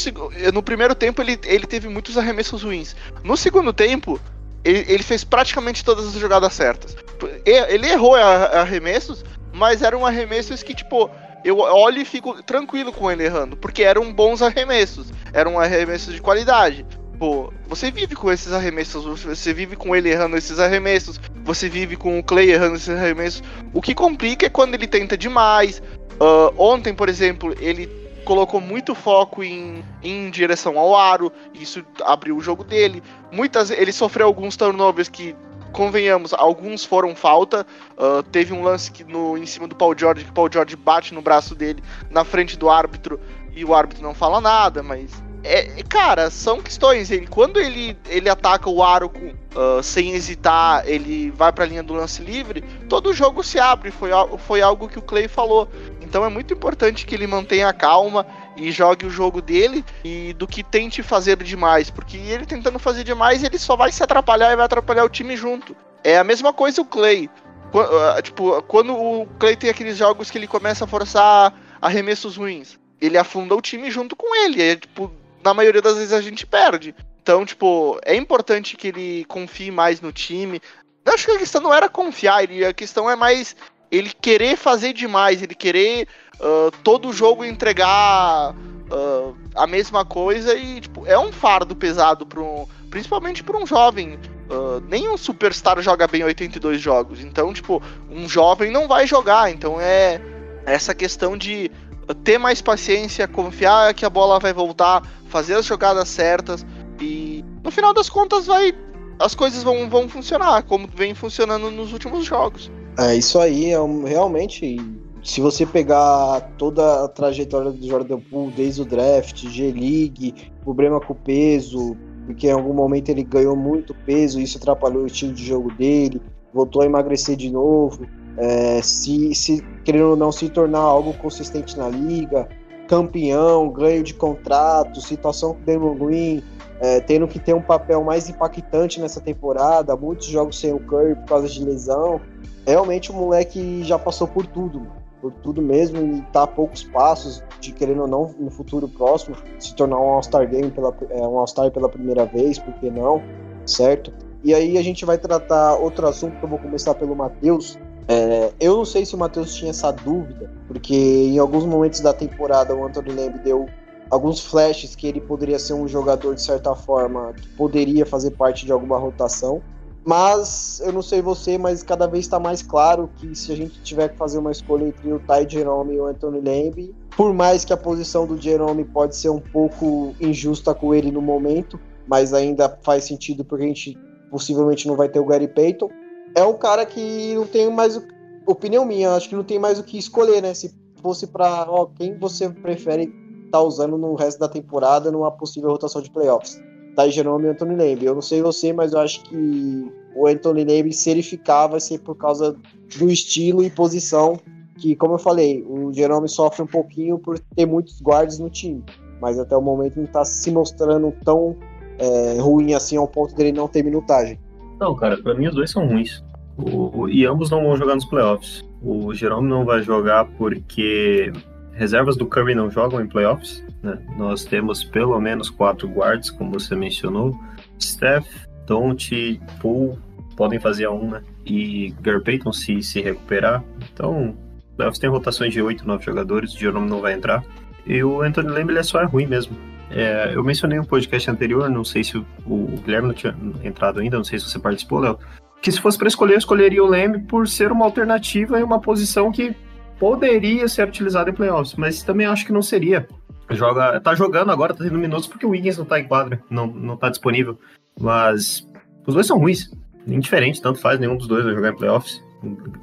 Speaker 3: no primeiro tempo, ele, ele teve muitos arremessos ruins. No segundo tempo, ele, ele fez praticamente todas as jogadas certas. Ele errou arremessos, mas eram arremessos que, tipo, eu olho e fico tranquilo com ele errando, porque eram bons arremessos, eram arremessos de qualidade. Pô, você vive com esses arremessos, você vive com ele errando esses arremessos, você vive com o Clay errando esses arremessos. O que complica é quando ele tenta demais. Uh, ontem, por exemplo, ele colocou muito foco em, em direção ao aro, isso abriu o jogo dele. Muitas, ele sofreu alguns turnovers que convenhamos, alguns foram falta. Uh, teve um lance que no, em cima do Paul George, que Paul George bate no braço dele na frente do árbitro e o árbitro não fala nada, mas é, cara, são questões. Ele, quando ele, ele ataca o aro com, uh, sem hesitar, ele vai para a linha do lance livre, todo o jogo se abre. Foi, foi algo que o Clay falou. Então é muito importante que ele mantenha a calma e jogue o jogo dele e do que tente fazer demais, porque ele tentando fazer demais, ele só vai se atrapalhar e vai atrapalhar o time junto. É a mesma coisa o Clay. Uh, tipo, quando o Clay tem aqueles jogos que ele começa a forçar arremessos ruins, ele afunda o time junto com ele. É tipo, na maioria das vezes a gente perde. Então, tipo, é importante que ele confie mais no time. Eu acho que a questão não era confiar, a questão é mais ele querer fazer demais, ele querer uh, todo jogo entregar uh, a mesma coisa e, tipo, é um fardo pesado um, principalmente para um jovem. Uh, nem um superstar joga bem 82 jogos, então, tipo, um jovem não vai jogar. Então é essa questão de ter mais paciência, confiar que a bola vai voltar, fazer as jogadas certas e no final das contas vai as coisas vão, vão funcionar como vem funcionando nos últimos jogos.
Speaker 2: É isso aí, é um, realmente se você pegar toda a trajetória do Jordan Poole desde o draft, G-League, problema com o peso, porque em algum momento ele ganhou muito peso, isso atrapalhou o estilo de jogo dele, voltou a emagrecer de novo, é, se, se querendo ou não se tornar algo consistente na liga, campeão, ganho de contrato, situação com o Damon Green, é, tendo que ter um papel mais impactante nessa temporada, muitos jogos sem o Curry por causa de lesão. Realmente o moleque já passou por tudo, por tudo mesmo, e tá a poucos passos de querendo ou não no futuro próximo se tornar um All-Star Game pela é, um All-Star pela primeira vez, por que não? Certo? E aí a gente vai tratar outro assunto que eu vou começar pelo Matheus, é, eu não sei se o Matheus tinha essa dúvida, porque em alguns momentos da temporada o Anthony Lamb deu alguns flashes que ele poderia ser um jogador de certa forma que poderia fazer parte de alguma rotação. Mas eu não sei você, mas cada vez está mais claro que se a gente tiver que fazer uma escolha entre o Ty Jerome e o Anthony Lamb, por mais que a posição do Jerome pode ser um pouco injusta com ele no momento, mas ainda faz sentido porque a gente possivelmente não vai ter o Gary Payton é um cara que não tem mais. Opinião minha, acho que não tem mais o que escolher, né? Se fosse para quem você prefere estar tá usando no resto da temporada numa possível rotação de playoffs. Tá Jerome e Anthony Lamb. Eu não sei você, mas eu acho que o Anthony Lamb, se ele ficar, vai ser por causa do estilo e posição que, como eu falei, o Jerome sofre um pouquinho por ter muitos guardas no time, mas até o momento não está se mostrando tão é, ruim assim ao ponto dele não ter minutagem.
Speaker 1: Não, cara, para mim os dois são ruins. O, e ambos não vão jogar nos playoffs. O Jerome não vai jogar porque reservas do Curry não jogam em playoffs. Né? Nós temos pelo menos quatro guards, como você mencionou. Steph, Don't, Poole podem fazer a uma. E Gary Payton se, se recuperar. Então, playoffs tem rotações de 8, 9 jogadores. O Jerome não vai entrar. E o Anthony Lamb é só é ruim mesmo. É, eu mencionei um podcast anterior, não sei se o, o Guilherme não tinha entrado ainda, não sei se você participou, Léo,
Speaker 4: que se fosse para escolher, eu escolheria o Lamb por ser uma alternativa em uma posição que poderia ser utilizada em playoffs, mas também acho que não seria. Joga, tá jogando agora, tá tendo minutos porque o Wiggins não tá em quadra, não, não tá disponível. Mas os dois são ruins, indiferente, tanto faz, nenhum dos dois vai jogar em playoffs.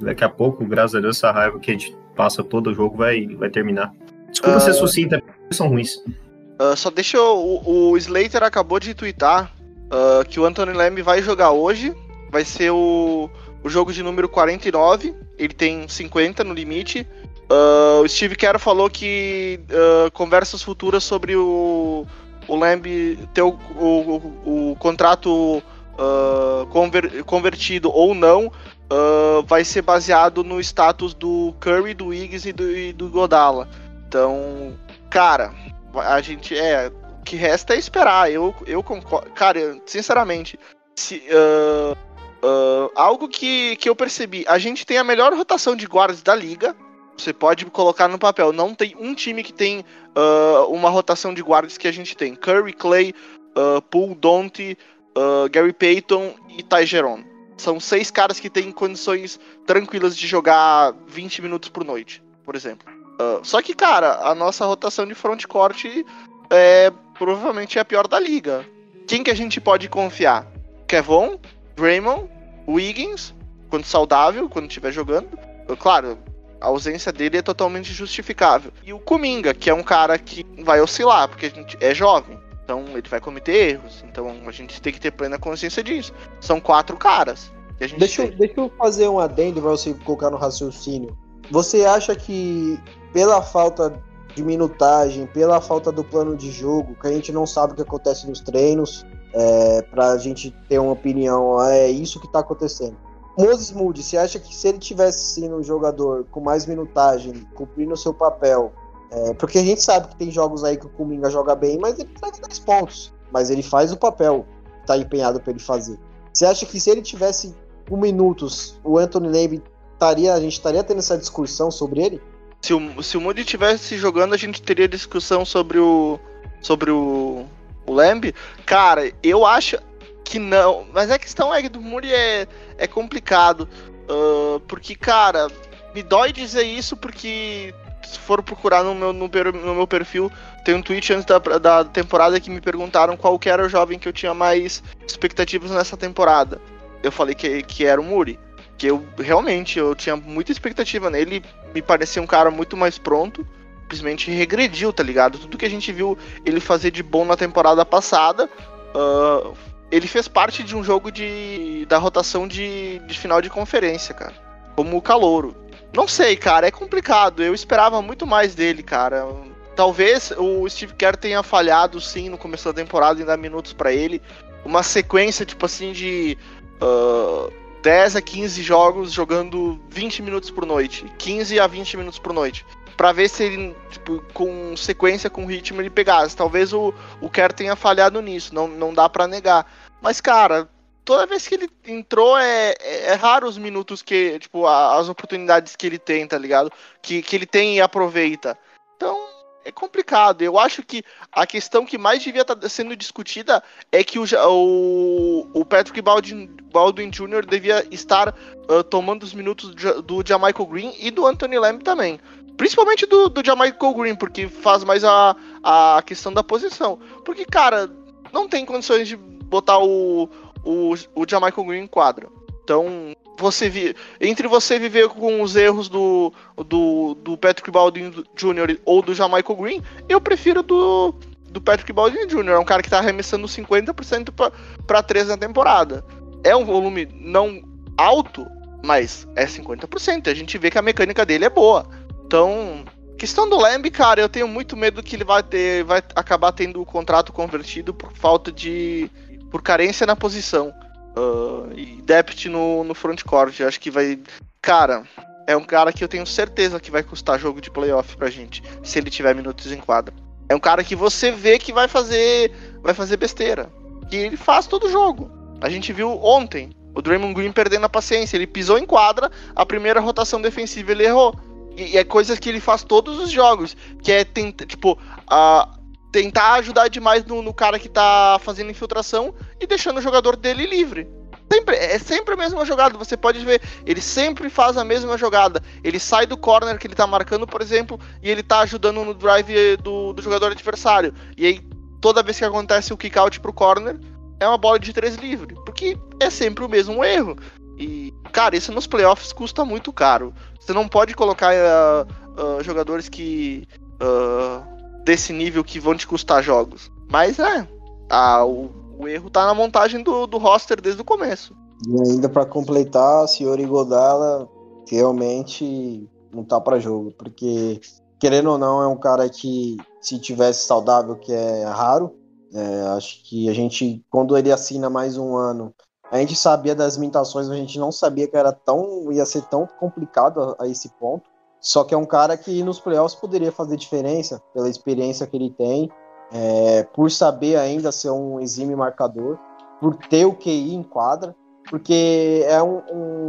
Speaker 4: Daqui a pouco, graças a Deus, essa raiva que a gente passa todo o jogo vai, vai terminar. Desculpa uh... ser sucinta, são ruins.
Speaker 3: Uh, só deixa eu, o, o Slater acabou de twittar uh, que o Anthony Lamb vai jogar hoje. Vai ser o, o jogo de número 49. Ele tem 50 no limite. Uh, o Steve Kerr falou que uh, conversas futuras sobre o, o Lamb ter o, o, o contrato uh, conver, convertido ou não vai ser baseado no status do Curry, do Iggs e do, e do Godala. Então, cara, a gente é. O que resta é esperar. Eu, eu concordo. Cara, sinceramente, se, uh, uh, algo que, que eu percebi: a gente tem a melhor rotação de guardas da liga. Você pode colocar no papel. Não tem um time que tem uh, uma rotação de guardas que a gente tem. Curry, Clay, uh, Poole, Dante, Gary Payton e Ty Jerome. São seis caras que têm condições tranquilas de jogar 20 minutos por noite, por exemplo. Uh, só que, cara, a nossa rotação de frontcourt é provavelmente é a pior da liga. Quem que a gente pode confiar? Kevon, Draymond, Wiggins, quando saudável, quando estiver jogando. Claro, a ausência dele é totalmente justificável. E o Kuminga, que é um cara que vai oscilar, porque a gente é jovem. Então ele vai cometer erros. Então a gente tem que ter plena consciência disso. São quatro caras.
Speaker 2: deixa, deixa eu fazer um adendo pra você colocar no raciocínio. Você acha que pela falta de minutagem, pela falta do plano de jogo, que a gente não sabe o que acontece nos treinos, é, para a gente ter uma opinião, é isso que está acontecendo. Moses Moody, você acha que se ele tivesse sido um jogador com mais minutagem, cumprindo o seu papel, é, porque a gente sabe que tem jogos aí que o Kuminga joga bem, mas ele traz 10 pontos, mas ele faz o papel que está empenhado para ele fazer. Você acha que se ele tivesse com minutos, o Anthony Lamb estaria, a gente estaria tendo essa discussão sobre ele?
Speaker 3: Se o, se o Moody estivesse jogando, a gente teria discussão sobre o. sobre o. o Lamb. Cara, eu acho que não. Mas a questão é que do Moody é, é complicado. Uh, porque, cara, me dói dizer isso porque se for procurar no meu, no, no, meu perfil, tem um tweet antes da, da temporada que me perguntaram qual era o jovem que eu tinha mais expectativas nessa temporada. Eu falei que, que era o Muri que eu realmente eu tinha muita expectativa nele, me parecia um cara muito mais pronto, simplesmente regrediu, tá ligado? Tudo que a gente viu ele fazer de bom na temporada passada, uh, ele fez parte de um jogo de da rotação de, de final de conferência, cara, como o calouro. Não sei, cara, é complicado. Eu esperava muito mais dele, cara. Talvez o Steve Kerr tenha falhado sim no começo da temporada em dar minutos para ele. Uma sequência, tipo assim, de. Uh, 10 a 15 jogos jogando 20 minutos por noite, 15 a 20 minutos por noite, para ver se ele, tipo, com sequência, com ritmo, ele pegasse. Talvez o, o Kerr tenha falhado nisso, não, não dá para negar. Mas, cara, toda vez que ele entrou, é, é, é raro os minutos que, tipo, a, as oportunidades que ele tem, tá ligado? Que, que ele tem e aproveita. Então, é complicado. Eu acho que a questão que mais devia estar tá sendo discutida é que o, o, o Patrick Baldwin, Baldwin Jr. devia estar uh, tomando os minutos do, do Green e do Anthony Lamb também. Principalmente do, do Jamaica Green, porque faz mais a, a questão da posição. Porque, cara, não tem condições de botar o, o, o Jamaica Green em quadra. Então, você vi, entre você viver com os erros do, do, do Patrick Baldwin Jr. ou do Jamaica Green, eu prefiro do, do Patrick Baldwin Jr. É um cara que tá arremessando 50% para 3 na temporada. É um volume não alto, mas é 50%. A gente vê que a mecânica dele é boa. Então, questão do Lamb, cara, eu tenho muito medo que ele vai ter, vai acabar tendo o contrato convertido por falta de, por carência na posição. Uh, e depth no, no frontcourt. Acho que vai. Cara, é um cara que eu tenho certeza que vai custar jogo de playoff pra gente, se ele tiver minutos em quadra. É um cara que você vê que vai fazer. Vai fazer besteira. Que ele faz todo jogo. A gente viu ontem o Draymond Green perdendo a paciência. Ele pisou em quadra, a primeira rotação defensiva ele errou. E, é coisas que ele faz todos os jogos. Que é tentar, tipo, tentar ajudar demais no, no, cara que tá fazendo infiltração e deixando o jogador dele livre. Sempre, é sempre a mesma jogada. Você pode ver, ele sempre faz a mesma jogada. Ele sai do corner que ele tá marcando, por exemplo, e ele tá ajudando no drive do, do jogador adversário. E aí, toda vez que acontece o kick out pro corner, é uma bola de três livre. Porque é sempre o mesmo erro. E, cara, isso nos playoffs custa muito caro. Você não pode colocar uh, uh, jogadores que. Uh, desse nível que vão te custar jogos. Mas é. A, o, o erro tá na montagem do, do roster desde o começo.
Speaker 2: E ainda para completar, a senhora Igodala realmente não tá para jogo, porque querendo ou não é um cara que se tivesse saudável, que é raro, é, acho que a gente quando ele assina mais um ano, a gente sabia das limitações, a gente não sabia que era tão ia ser tão complicado a, a esse ponto. Só que é um cara que nos playoffs poderia fazer diferença pela experiência que ele tem, é, por saber ainda ser um exime marcador, por ter o QI em quadra, porque é um,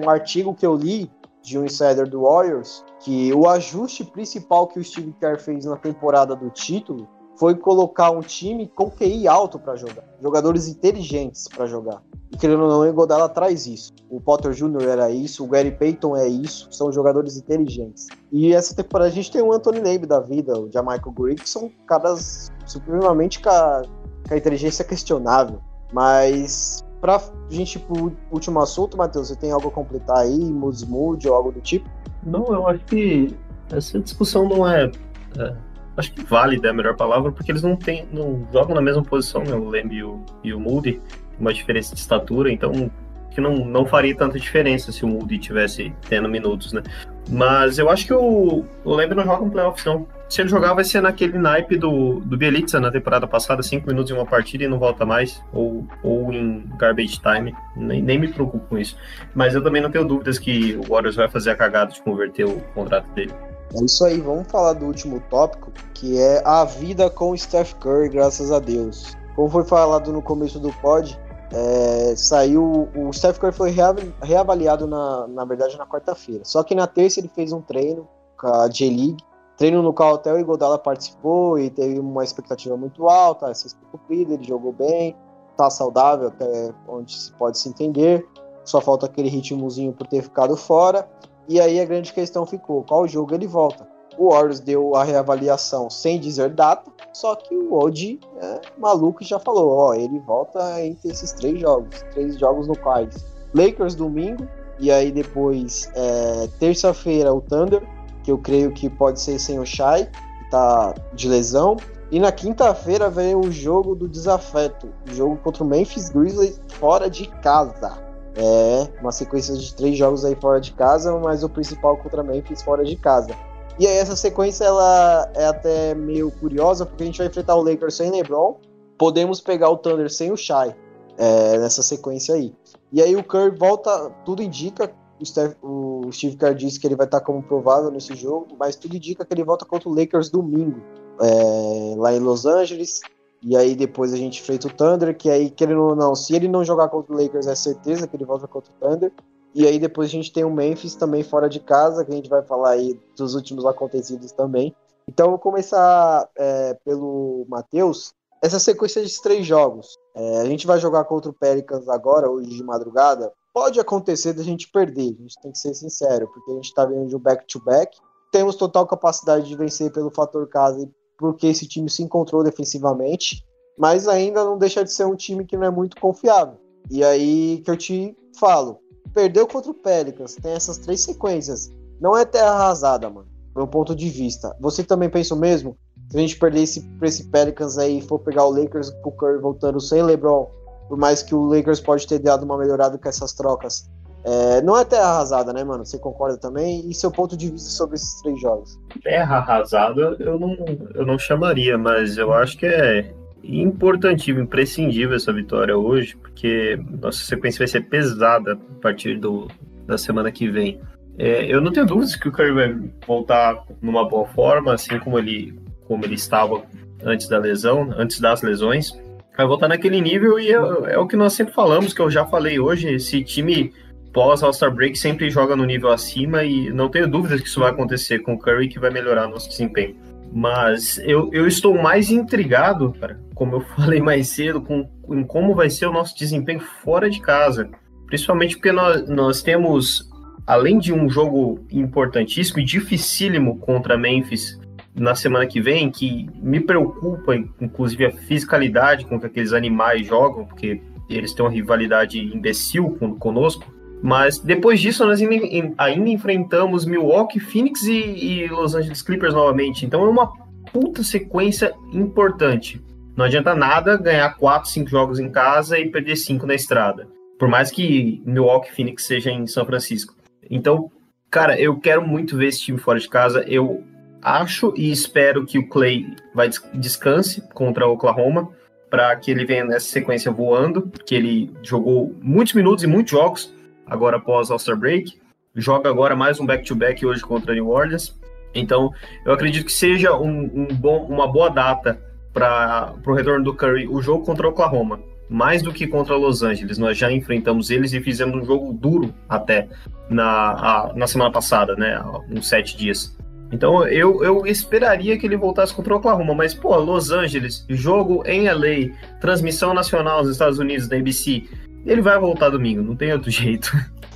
Speaker 2: um artigo que eu li de um insider do Warriors que o ajuste principal que o Steve Kerr fez na temporada do título foi colocar um time com QI alto para jogar, jogadores inteligentes para jogar. E querendo ou não, o Godala traz isso. O Potter Jr. era isso, o Gary Payton é isso, são jogadores inteligentes. E essa temporada a gente tem o Anthony Nebe da vida, o Jamaica Green, que são caras supremamente com a, com a inteligência questionável. Mas pra gente pro último assunto, Matheus, você tem algo a completar aí, Mood ou algo do tipo?
Speaker 1: Não, eu acho que essa discussão não é, é acho que válida é a melhor palavra, porque eles não tem, não jogam na mesma posição, né, o Lemb e o, e o Moody, uma diferença de estatura, então que não, não faria tanta diferença se o Moody tivesse tendo minutos, né? Mas eu acho que o, o Lembre não joga um playoffs, não. Se ele jogar, vai ser naquele naipe do, do Bielitsa na temporada passada, cinco minutos em uma partida e não volta mais, ou, ou em garbage time. Nem, nem me preocupo com isso. Mas eu também não tenho dúvidas que o Warriors vai fazer a cagada de converter o contrato dele.
Speaker 2: É isso aí, vamos falar do último tópico, que é a vida com o Steph Curry, graças a Deus. Como foi falado no começo do pod, é, saiu. O Steph Curry foi reavaliado, na, na verdade, na quarta-feira. Só que na terça ele fez um treino com a J-League. Treino no qual até o Igodala participou e teve uma expectativa muito alta, essa cumprida, ele jogou bem, tá saudável até onde se pode se entender. Só falta aquele ritmozinho por ter ficado fora. E aí a grande questão ficou: qual jogo ele volta? O Warriors deu a reavaliação sem dizer data, só que o Oji é maluco já falou, ó, ele volta entre esses três jogos, três jogos no quais Lakers domingo e aí depois é, terça-feira o Thunder, que eu creio que pode ser sem o Shai, que tá de lesão, e na quinta-feira vem o jogo do desafeto, jogo contra o Memphis Grizzlies fora de casa. É, uma sequência de três jogos aí fora de casa, mas o principal contra Memphis fora de casa. E aí essa sequência ela é até meio curiosa, porque a gente vai enfrentar o Lakers sem LeBron, podemos pegar o Thunder sem o Shai é, nessa sequência aí. E aí o Curry volta, tudo indica, o, Steph, o Steve Kerr disse que ele vai estar como provável nesse jogo, mas tudo indica que ele volta contra o Lakers domingo, é, lá em Los Angeles. E aí depois a gente enfrenta o Thunder, que aí, querendo ou não, se ele não jogar contra o Lakers, é certeza que ele volta contra o Thunder. E aí depois a gente tem o Memphis também fora de casa, que a gente vai falar aí dos últimos acontecidos também. Então eu vou começar é, pelo Matheus. Essa sequência de três jogos. É, a gente vai jogar contra o Pelicans agora, hoje de madrugada. Pode acontecer da gente perder, a gente tem que ser sincero, porque a gente está vendo de um back-to-back. Temos total capacidade de vencer pelo fator casa, porque esse time se encontrou defensivamente, mas ainda não deixa de ser um time que não é muito confiável. E aí que eu te falo, perdeu contra o Pelicans, tem essas três sequências. Não é terra arrasada, mano. Meu ponto de vista. Você também pensa o mesmo? Se a gente perder esse, esse Pelicans aí e for pegar o Lakers com o Curry voltando sem LeBron, por mais que o Lakers pode ter dado uma melhorada com essas trocas, é, não é terra arrasada, né, mano? Você concorda também? E seu ponto de vista sobre esses três jogos?
Speaker 1: Terra arrasada eu não, eu não chamaria, mas eu acho que é importantíssimo, imprescindível essa vitória hoje, porque nossa sequência vai ser pesada a partir do, da semana que vem. É, eu não tenho dúvidas que o Curry vai voltar numa boa forma, assim como ele, como ele estava antes da lesão, antes das lesões. Vai voltar naquele nível e é, é o que nós sempre falamos, que eu já falei hoje, esse time pós All-Star Break sempre joga no nível acima e não tenho dúvidas que isso vai acontecer com o Curry que vai melhorar nosso desempenho. Mas eu, eu estou mais intrigado, cara, como eu falei mais cedo, com em como vai ser o nosso desempenho fora de casa. Principalmente porque nós, nós temos, além de um jogo importantíssimo e dificílimo contra Memphis na semana que vem, que me preocupa, inclusive, a fisicalidade com que aqueles animais jogam, porque eles têm uma rivalidade imbecil conosco. Mas depois disso, nós ainda, ainda enfrentamos Milwaukee, Phoenix e, e, Los Angeles Clippers novamente. Então é uma puta sequência importante. Não adianta nada ganhar 4, 5 jogos em casa e perder 5 na estrada. Por mais que Milwaukee Phoenix seja em São Francisco. Então, cara, eu quero muito ver esse time fora de casa. Eu acho e espero que o Clay vai descanse contra o Oklahoma para que ele venha nessa sequência voando, que ele jogou muitos minutos e muitos jogos agora após All-Star Break. Joga agora mais um back-to-back -back hoje contra New Orleans. Então, eu acredito que seja um, um bom, uma boa data para o retorno do Curry o jogo contra Oklahoma. Mais do que contra Los Angeles. Nós já enfrentamos eles e fizemos um jogo duro até na, a, na semana passada, né? Uns sete dias. Então eu, eu esperaria que ele voltasse contra o Oklahoma, mas pô, Los Angeles, jogo em LA, transmissão nacional nos Estados Unidos da ABC, ele vai voltar domingo, não tem outro jeito.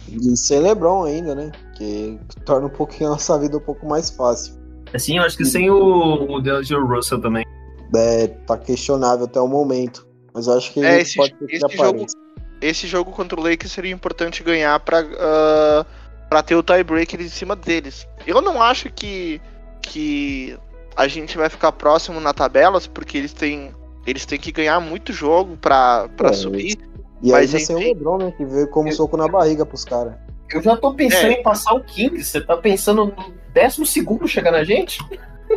Speaker 2: E sem LeBron ainda, né? Que torna um pouquinho a nossa vida um pouco mais fácil.
Speaker 1: Assim, eu acho que sem o, o D'Angelo Russell também.
Speaker 2: É, tá questionável até o momento. Mas eu acho que
Speaker 3: é, esse, pode esse que jogo, esse jogo contra o Lakers seria importante ganhar para uh, para ter o tiebreaker em cima deles. Eu não acho que que a gente vai ficar próximo na tabelas porque eles têm eles têm que ganhar muito jogo para é, subir.
Speaker 2: E aí vai ser o LeBron, né, que veio como eu... soco na barriga pros caras.
Speaker 5: Eu já tô pensando é. em passar o King. Você tá pensando no décimo segundo chegar na gente?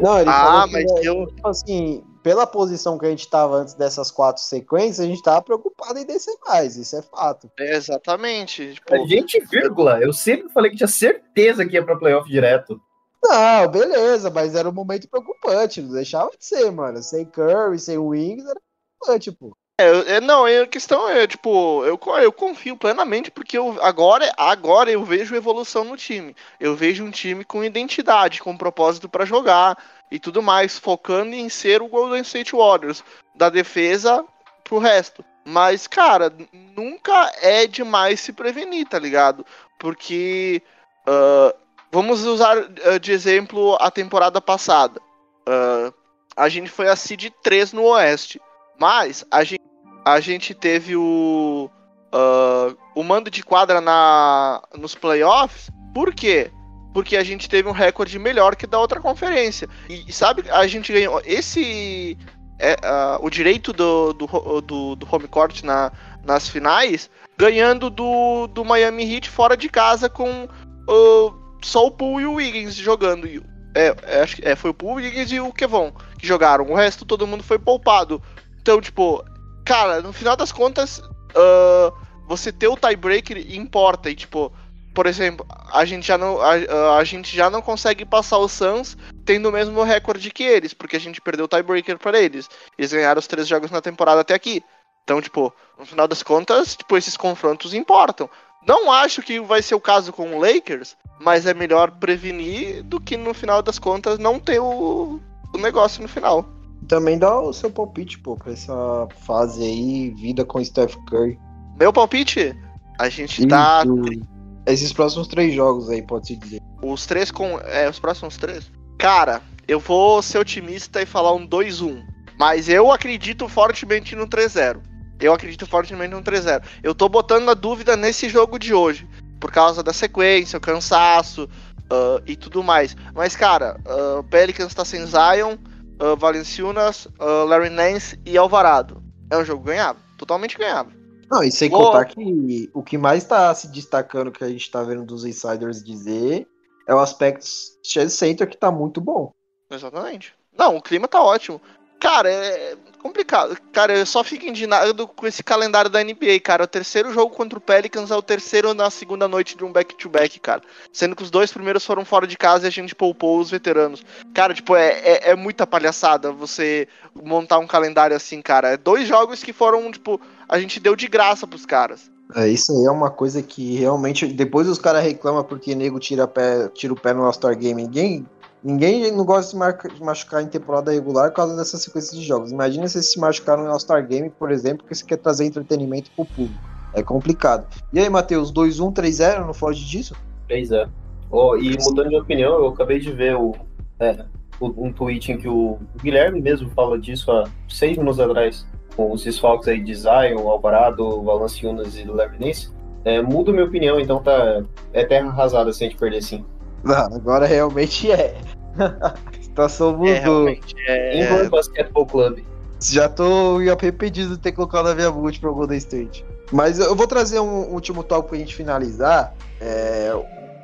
Speaker 2: Não, ele ah, mas que, eu... Tipo assim, pela posição que a gente tava antes dessas quatro sequências, a gente tava preocupado em descer mais, isso é fato.
Speaker 3: É, exatamente.
Speaker 5: Tipo... A gente, vírgula, eu sempre falei que tinha certeza que ia pra playoff direto.
Speaker 2: Não, beleza, mas era um momento preocupante, não deixava de ser, mano. Sem Curry, sem Wings, era preocupante, pô.
Speaker 3: É, é, não, a questão é, tipo, eu, eu confio plenamente porque eu, agora, agora eu vejo evolução no time. Eu vejo um time com identidade, com propósito para jogar e tudo mais, focando em ser o Golden State Warriors, da defesa pro resto. Mas, cara, nunca é demais se prevenir, tá ligado? Porque, uh, vamos usar uh, de exemplo a temporada passada. Uh, a gente foi a seed 3 no Oeste. Mas a gente, a gente teve o, uh, o mando de quadra na, nos playoffs. Por quê? Porque a gente teve um recorde melhor que da outra conferência. E, sabe, a gente ganhou esse. É, uh, o direito do, do, do, do home court na, nas finais, ganhando do, do Miami Heat fora de casa com uh, só o Poole e o Wiggins jogando. É, é, é, foi o Poole, o Wiggins e o Kevon que jogaram. O resto todo mundo foi poupado. Então, tipo, cara, no final das contas, uh, você ter o tiebreaker importa. E, tipo, por exemplo, a gente já não, a, a, gente já não consegue passar o Suns tendo o mesmo recorde que eles, porque a gente perdeu o tiebreaker para eles. Eles ganharam os três jogos na temporada até aqui. Então, tipo, no final das contas, tipo, esses confrontos importam. Não acho que vai ser o caso com o Lakers, mas é melhor prevenir do que no final das contas não ter o, o negócio no final.
Speaker 2: Também dá o seu palpite, pô, pra essa fase aí, vida com Steph Curry.
Speaker 3: Meu palpite? A gente tá.
Speaker 2: Esses próximos três jogos aí, pode-se dizer.
Speaker 3: Os três com. É, os próximos três? Cara, eu vou ser otimista e falar um 2-1. Mas eu acredito fortemente no 3-0. Eu acredito fortemente no 3-0. Eu tô botando a dúvida nesse jogo de hoje. Por causa da sequência, o cansaço uh, e tudo mais. Mas, cara, uh, Pelicans tá sem Zion uh, Valenciunas, uh, Larry Nance e Alvarado. É um jogo ganhável, totalmente ganhável.
Speaker 2: Não, e sem contar que o que mais está se destacando que a gente está vendo dos insiders dizer é o aspecto Chase Center que está muito bom.
Speaker 3: Exatamente. Não, o clima tá ótimo. Cara, é complicado. Cara, eu só fico indignado com esse calendário da NBA, cara. O terceiro jogo contra o Pelicans é o terceiro na segunda noite de um back-to-back, -back, cara. Sendo que os dois primeiros foram fora de casa e a gente poupou os veteranos. Cara, tipo, é, é, é muita palhaçada você montar um calendário assim, cara. É dois jogos que foram, tipo, a gente deu de graça pros caras.
Speaker 2: É, isso aí é uma coisa que realmente. Depois os caras reclamam porque nego tira, pé, tira o pé no All-Star Game. Ninguém Ninguém não gosta de, de, machucar em temporada regular por causa dessa sequência de jogos. Imagina se se machucar no All-Star Game, por exemplo, que você quer trazer entretenimento pro público. É complicado. E aí, Matheus, 2-1, 3-0, não foge disso?
Speaker 1: 3-0. Oh, e mudando de opinião, eu acabei de ver o, é, um tweet em que o Guilherme mesmo fala disso há seis minutos atrás, com os desfalques aí de Zion, Alvarado, Valanciunas e Levinense. É, muda minha opinião, então tá, é terra arrasada se a gente perder sim.
Speaker 2: Não, agora realmente é. A situação mudou. É,
Speaker 1: é... England Basketball Club.
Speaker 2: Já tô arrependido de ter colocado a minha multi pro Golden State. Mas eu vou trazer um, último tópico pra gente finalizar. É,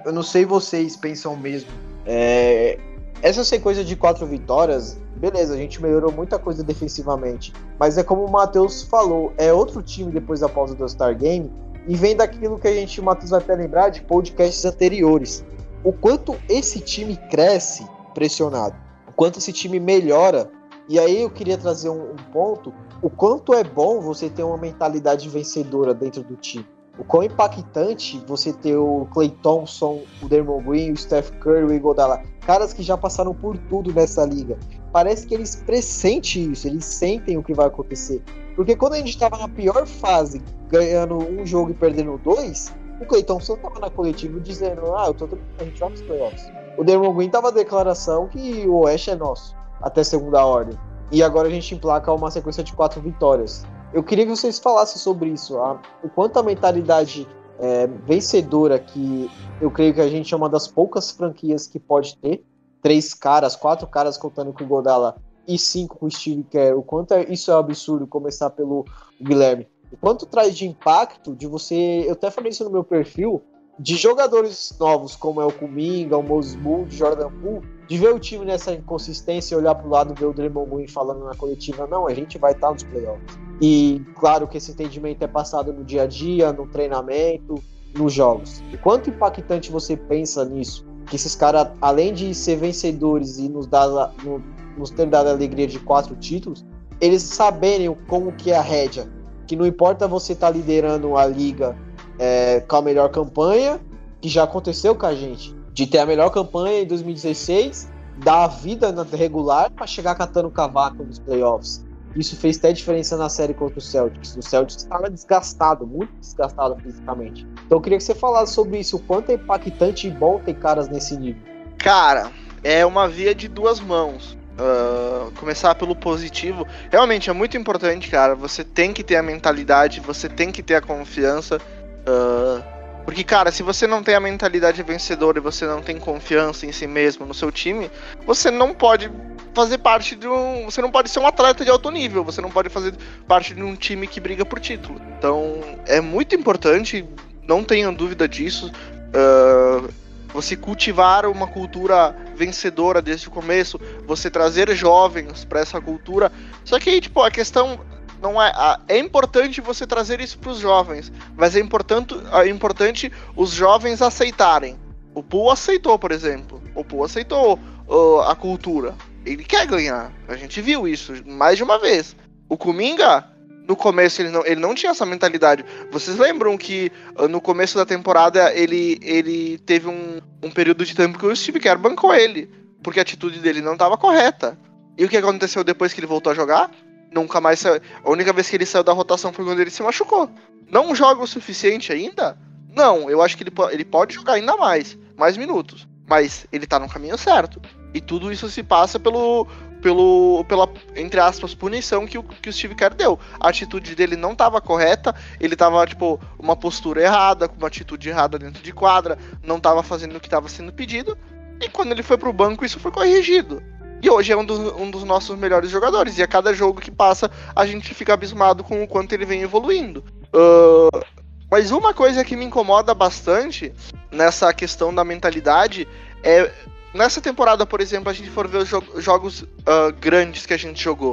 Speaker 2: eu não sei vocês pensam mesmo. É, essa sequência de quatro vitórias, beleza, a gente melhorou muita coisa defensivamente. Mas é como o Matheus falou, é outro time depois da pausa do Star Game. E vem daquilo que a gente, o Matheus vai até lembrar, de podcasts anteriores. O quanto esse time cresce pressionado. O quanto esse time melhora. E aí eu queria trazer um, um ponto o quanto é bom você ter uma mentalidade vencedora dentro do time. O quão impactante você ter o Clay Thompson, o Dermond Green, o Steph Curry, o Iguodala, caras que já passaram por tudo nessa liga. Parece que eles pressentem isso, eles sentem o que vai acontecer. Porque quando a gente estava na pior fase, ganhando um jogo e perdendo dois, o Clay Thompson estava na coletiva dizendo: Ah, eu tô a gente vai playoffs. O Dermond Green tava declaração que o Oeste é nosso, até segunda ordem. E agora a gente emplaca uma sequência de quatro vitórias. Eu queria que vocês falassem sobre isso, a, o quanto a mentalidade é, vencedora que eu creio que a gente é uma das poucas franquias que pode ter. Três caras, quatro caras contando com o Godala e cinco com o Steve Kerr. O quanto é, isso é absurdo começar pelo Guilherme. O quanto traz de impacto de você. Eu até falei isso no meu perfil. De jogadores novos como é o Kuminga, o Moses Moon, Jordan Poole, de ver o time nessa inconsistência olhar para o lado ver o Draymond Green falando na coletiva, não, a gente vai estar nos playoffs. E claro que esse entendimento é passado no dia a dia, no treinamento, nos jogos. E quanto impactante você pensa nisso? Que esses caras, além de ser vencedores e nos, dar, no, nos ter dado a alegria de quatro títulos, eles saberem como que é a rédea. Que não importa você estar tá liderando a liga é, com a melhor campanha, que já aconteceu com a gente de ter a melhor campanha em 2016, dar a vida na regular para chegar catando cavaco nos playoffs. Isso fez até diferença na série contra o Celtics. O Celtics estava desgastado, muito desgastado fisicamente. Então eu queria que você falasse sobre isso, o quanto é impactante e bom ter caras nesse nível.
Speaker 3: Cara, é uma via de duas mãos. Uh, começar pelo positivo. Realmente é muito importante, cara. Você tem que ter a mentalidade, você tem que ter a confiança. Uh, porque, cara, se você não tem a mentalidade vencedora e você não tem confiança em si mesmo, no seu time, você não pode fazer parte de um. Você não pode ser um atleta de alto nível, você não pode fazer parte de um time que briga por título. Então, é muito importante, não tenham dúvida disso. Uh, você cultivar uma cultura vencedora desde o começo, você trazer jovens para essa cultura. Só que, tipo, a questão não é, é importante você trazer isso para os jovens, mas é importante, é importante os jovens aceitarem. O Pool aceitou, por exemplo. O Pool aceitou uh, a cultura. Ele quer ganhar. A gente viu isso mais de uma vez. O Kuminga, no começo, ele não, ele não tinha essa mentalidade. Vocês lembram que uh, no começo da temporada ele, ele teve um, um período de tempo que o Steve Kerr bancou ele, porque a atitude dele não estava correta. E o que aconteceu depois que ele voltou a jogar? Nunca mais saiu. A única vez que ele saiu da rotação foi quando ele se machucou. Não joga o suficiente ainda? Não, eu acho que ele, ele pode jogar ainda mais, mais minutos. Mas ele tá no caminho certo. E tudo isso se passa pelo. pelo pela, entre aspas, punição que o, que o Steve Kerr deu. A atitude dele não estava correta, ele tava, tipo, uma postura errada, com uma atitude errada dentro de quadra, não estava fazendo o que estava sendo pedido. E quando ele foi pro banco, isso foi corrigido. E hoje é um dos, um dos nossos melhores jogadores. E a cada jogo que passa, a gente fica abismado com o quanto ele vem evoluindo. Uh, mas uma coisa que me incomoda bastante nessa questão da mentalidade é. Nessa temporada, por exemplo, a gente for ver os jo jogos uh, grandes que a gente jogou.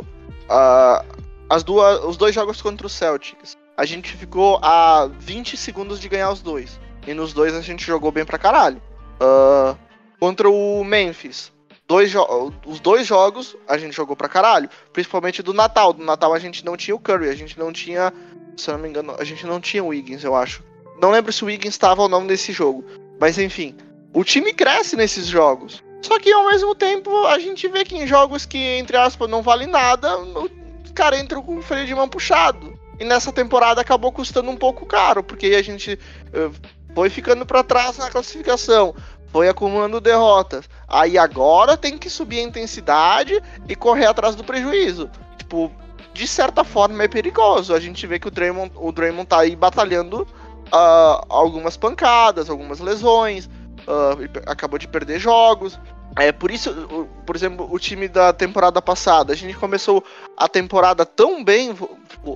Speaker 3: Uh, as duas, os dois jogos contra o Celtics. A gente ficou a 20 segundos de ganhar os dois. E nos dois a gente jogou bem pra caralho. Uh, contra o Memphis dois os dois jogos a gente jogou pra caralho. Principalmente do Natal. Do Natal a gente não tinha o Curry, a gente não tinha. Se eu não me engano, a gente não tinha o Wiggins, eu acho. Não lembro se o Wiggins estava ou não nesse jogo. Mas enfim, o time cresce nesses jogos. Só que ao mesmo tempo a gente vê que em jogos que, entre aspas, não vale nada, o cara entra com o freio de mão puxado. e nessa temporada acabou custando um pouco caro, porque a gente uh, foi ficando para trás na classificação, foi acumulando derrotas. Aí agora tem que subir a intensidade e correr atrás do prejuízo. Tipo, de certa forma é perigoso. A gente vê que o Draymond, o Draymond tá aí batalhando uh, algumas pancadas, algumas lesões, uh, acabou de perder jogos. É por isso, por exemplo, o time da temporada passada, a gente começou a temporada tão bem,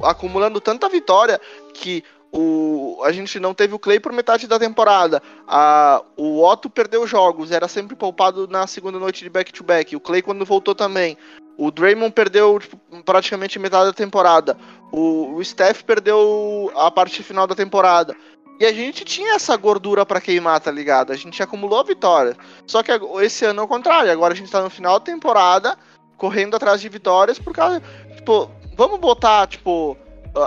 Speaker 3: acumulando tanta vitória que o, a gente não teve o Clay por metade da temporada. A, o Otto perdeu jogos, era sempre poupado na segunda noite de back-to-back. -back. O Clay, quando voltou também. O Draymond perdeu tipo, praticamente metade da temporada. O, o Steph perdeu a parte final da temporada. E a gente tinha essa gordura para queimar, tá ligado? A gente acumulou vitórias. Só que esse ano é o contrário. Agora a gente tá no final da temporada, correndo atrás de vitórias por causa. Tipo, vamos botar, tipo.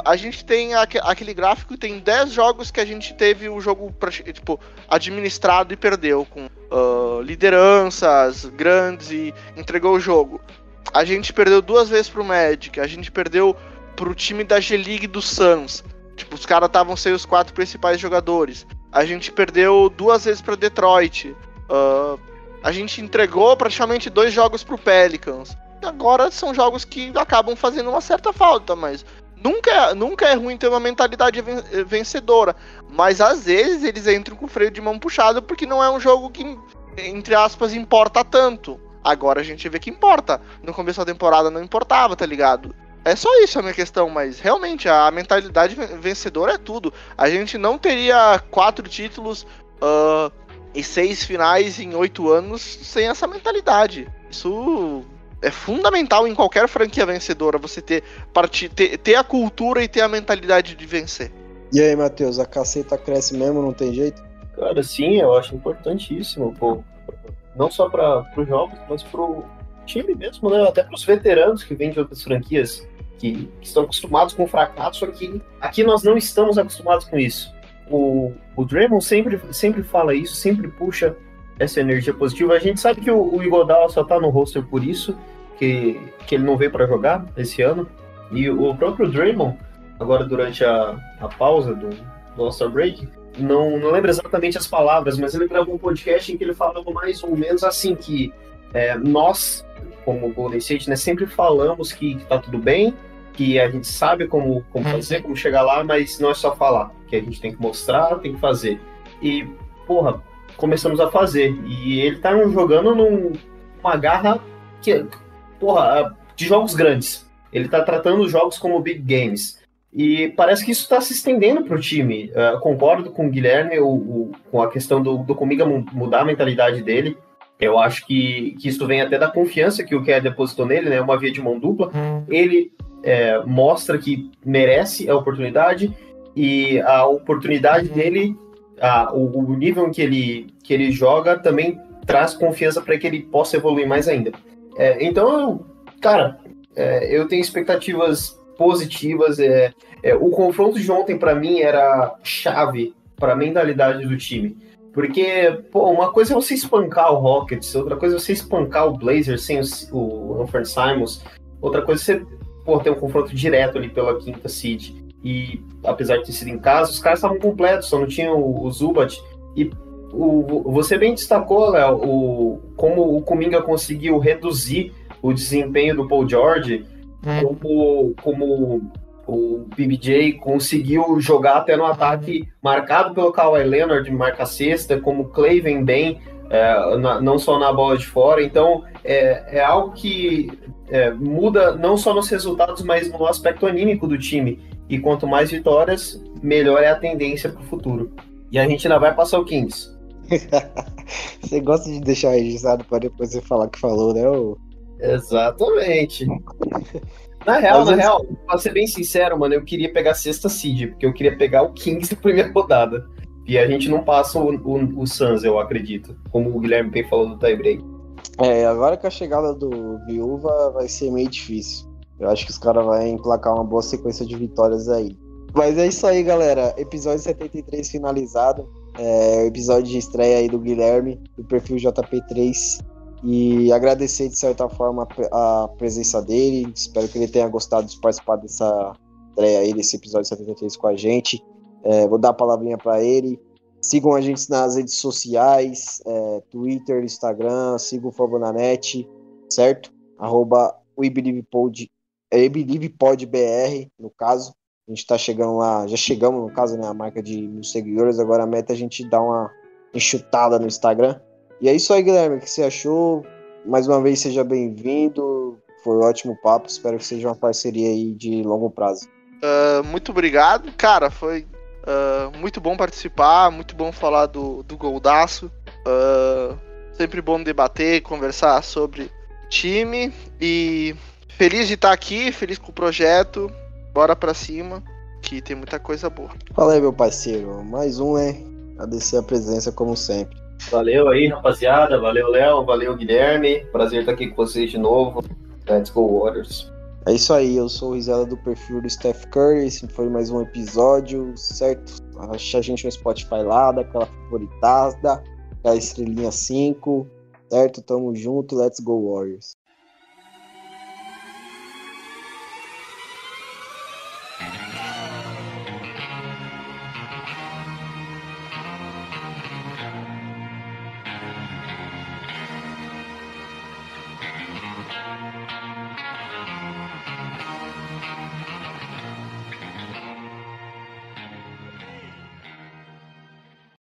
Speaker 3: A gente tem aquele gráfico tem 10 jogos que a gente teve o jogo tipo, administrado e perdeu, com uh, lideranças grandes e entregou o jogo. A gente perdeu duas vezes pro Magic, a gente perdeu pro time da G-League do Suns. Tipo, os caras estavam sem os quatro principais jogadores. A gente perdeu duas vezes para Detroit. Uh, a gente entregou praticamente dois jogos pro Pelicans. Agora são jogos que acabam fazendo uma certa falta, mas nunca é, nunca é ruim ter uma mentalidade vencedora. Mas às vezes eles entram com o freio de mão puxado porque não é um jogo que, entre aspas, importa tanto. Agora a gente vê que importa. No começo da temporada não importava, tá ligado? É só isso a minha questão, mas realmente a mentalidade vencedora é tudo. A gente não teria quatro títulos uh, e seis finais em oito anos sem essa mentalidade. Isso é fundamental em qualquer franquia vencedora, você ter, part... ter, ter a cultura e ter a mentalidade de vencer.
Speaker 2: E aí, Matheus, a caceta cresce mesmo, não tem jeito?
Speaker 1: Cara, sim, eu acho importantíssimo, pô. Não só para os jogos, mas pro time mesmo, né? Até para os veteranos que vêm de outras franquias que, que estão acostumados com o fracasso aqui. Aqui nós não estamos acostumados com isso. O, o Draymond sempre, sempre fala isso, sempre puxa essa energia positiva. A gente sabe que o, o Igodala só tá no roster por isso, que, que ele não veio para jogar esse ano. E o próprio Draymond, agora durante a, a pausa do, do All-Star Break, não, não lembro exatamente as palavras, mas ele gravou um podcast em que ele falava mais ou menos assim que é, nós como Golden State, né, sempre falamos que, que tá tudo bem, que a gente sabe como, como uhum. fazer, como chegar lá, mas não é só falar, que a gente tem que mostrar, tem que fazer. E, porra, começamos a fazer. E ele tá jogando numa garra que, porra, de jogos grandes. Ele tá tratando os jogos como big games. E parece que isso está se estendendo para o time. Uh, concordo com o Guilherme o, o, com a questão do, do Comiga mudar a mentalidade dele. Eu acho que, que isso vem até da confiança que o Kerr depositou nele, né? Uma via de mão dupla. Hum. Ele é, mostra que merece a oportunidade e a oportunidade hum. dele, a, o, o, nível em que ele, que ele joga também traz confiança para que ele possa evoluir mais ainda. É, então, cara, é, eu tenho expectativas positivas. É, é o confronto de ontem, para mim, era chave para a mentalidade do time. Porque, pô, uma coisa é você espancar o Rockets, outra coisa é você espancar o Blazers sem o, o Simons, outra coisa é você pô, ter um confronto direto ali pela quinta seed. E apesar de ter sido em casa, os caras estavam completos, só não tinham o, o Zubat. E o, você bem destacou, Léo, o, como o Kuminga conseguiu reduzir o desempenho do Paul George, é. como, como o BBJ conseguiu jogar até no ataque marcado pelo Kawhi Leonard, marca sexta, como o Clay vem bem, é, na, não só na bola de fora. Então, é, é algo que é, muda não só nos resultados, mas no aspecto anímico do time. E quanto mais vitórias, melhor é a tendência para o futuro. E a gente ainda vai passar o Kings.
Speaker 2: você gosta de deixar registrado para depois você falar que falou, né?
Speaker 1: Exatamente. Na real, Às na vezes... real, pra ser bem sincero, mano, eu queria pegar a sexta seed, porque eu queria pegar o Kings na primeira rodada. E a gente não passa o, o, o Suns, eu acredito. Como o Guilherme bem falou do tiebreak.
Speaker 2: É, agora com a chegada do Viúva vai ser meio difícil. Eu acho que os caras vão emplacar uma boa sequência de vitórias aí. Mas é isso aí, galera. Episódio 73 finalizado. É, episódio de estreia aí do Guilherme, do perfil JP3 e agradecer de certa forma a presença dele. Espero que ele tenha gostado de participar dessa, estreia aí desse episódio 73 com a gente. É, vou dar a palavrinha para ele. Sigam a gente nas redes sociais, é, Twitter, Instagram, sigam o Favonanet, certo? Arroba WeBelievePod, WeBelievePodBR, no caso. A gente tá chegando lá, já chegamos, no caso, né, a marca de mil seguidores, agora a meta é a gente dar uma enxutada no Instagram. E é isso aí, Guilherme, o que você achou? Mais uma vez, seja bem-vindo, foi um ótimo papo, espero que seja uma parceria aí de longo prazo.
Speaker 3: Uh, muito obrigado, cara, foi Uh, muito bom participar, muito bom falar do, do Goldaço. Uh, sempre bom debater, conversar sobre time. E feliz de estar aqui, feliz com o projeto. Bora pra cima, que tem muita coisa boa.
Speaker 2: Fala aí, meu parceiro. Mais um, né? Agradecer a presença, como sempre.
Speaker 1: Valeu aí, rapaziada. Valeu, Léo. Valeu, Guilherme. Prazer estar aqui com vocês de novo. Let's go, Warriors.
Speaker 2: É isso aí, eu sou o Rizela do perfil do Steph Curry. Esse foi mais um episódio, certo? Acha a gente no Spotify lá, daquela favoritada, da estrelinha 5, certo? Tamo junto, let's go Warriors.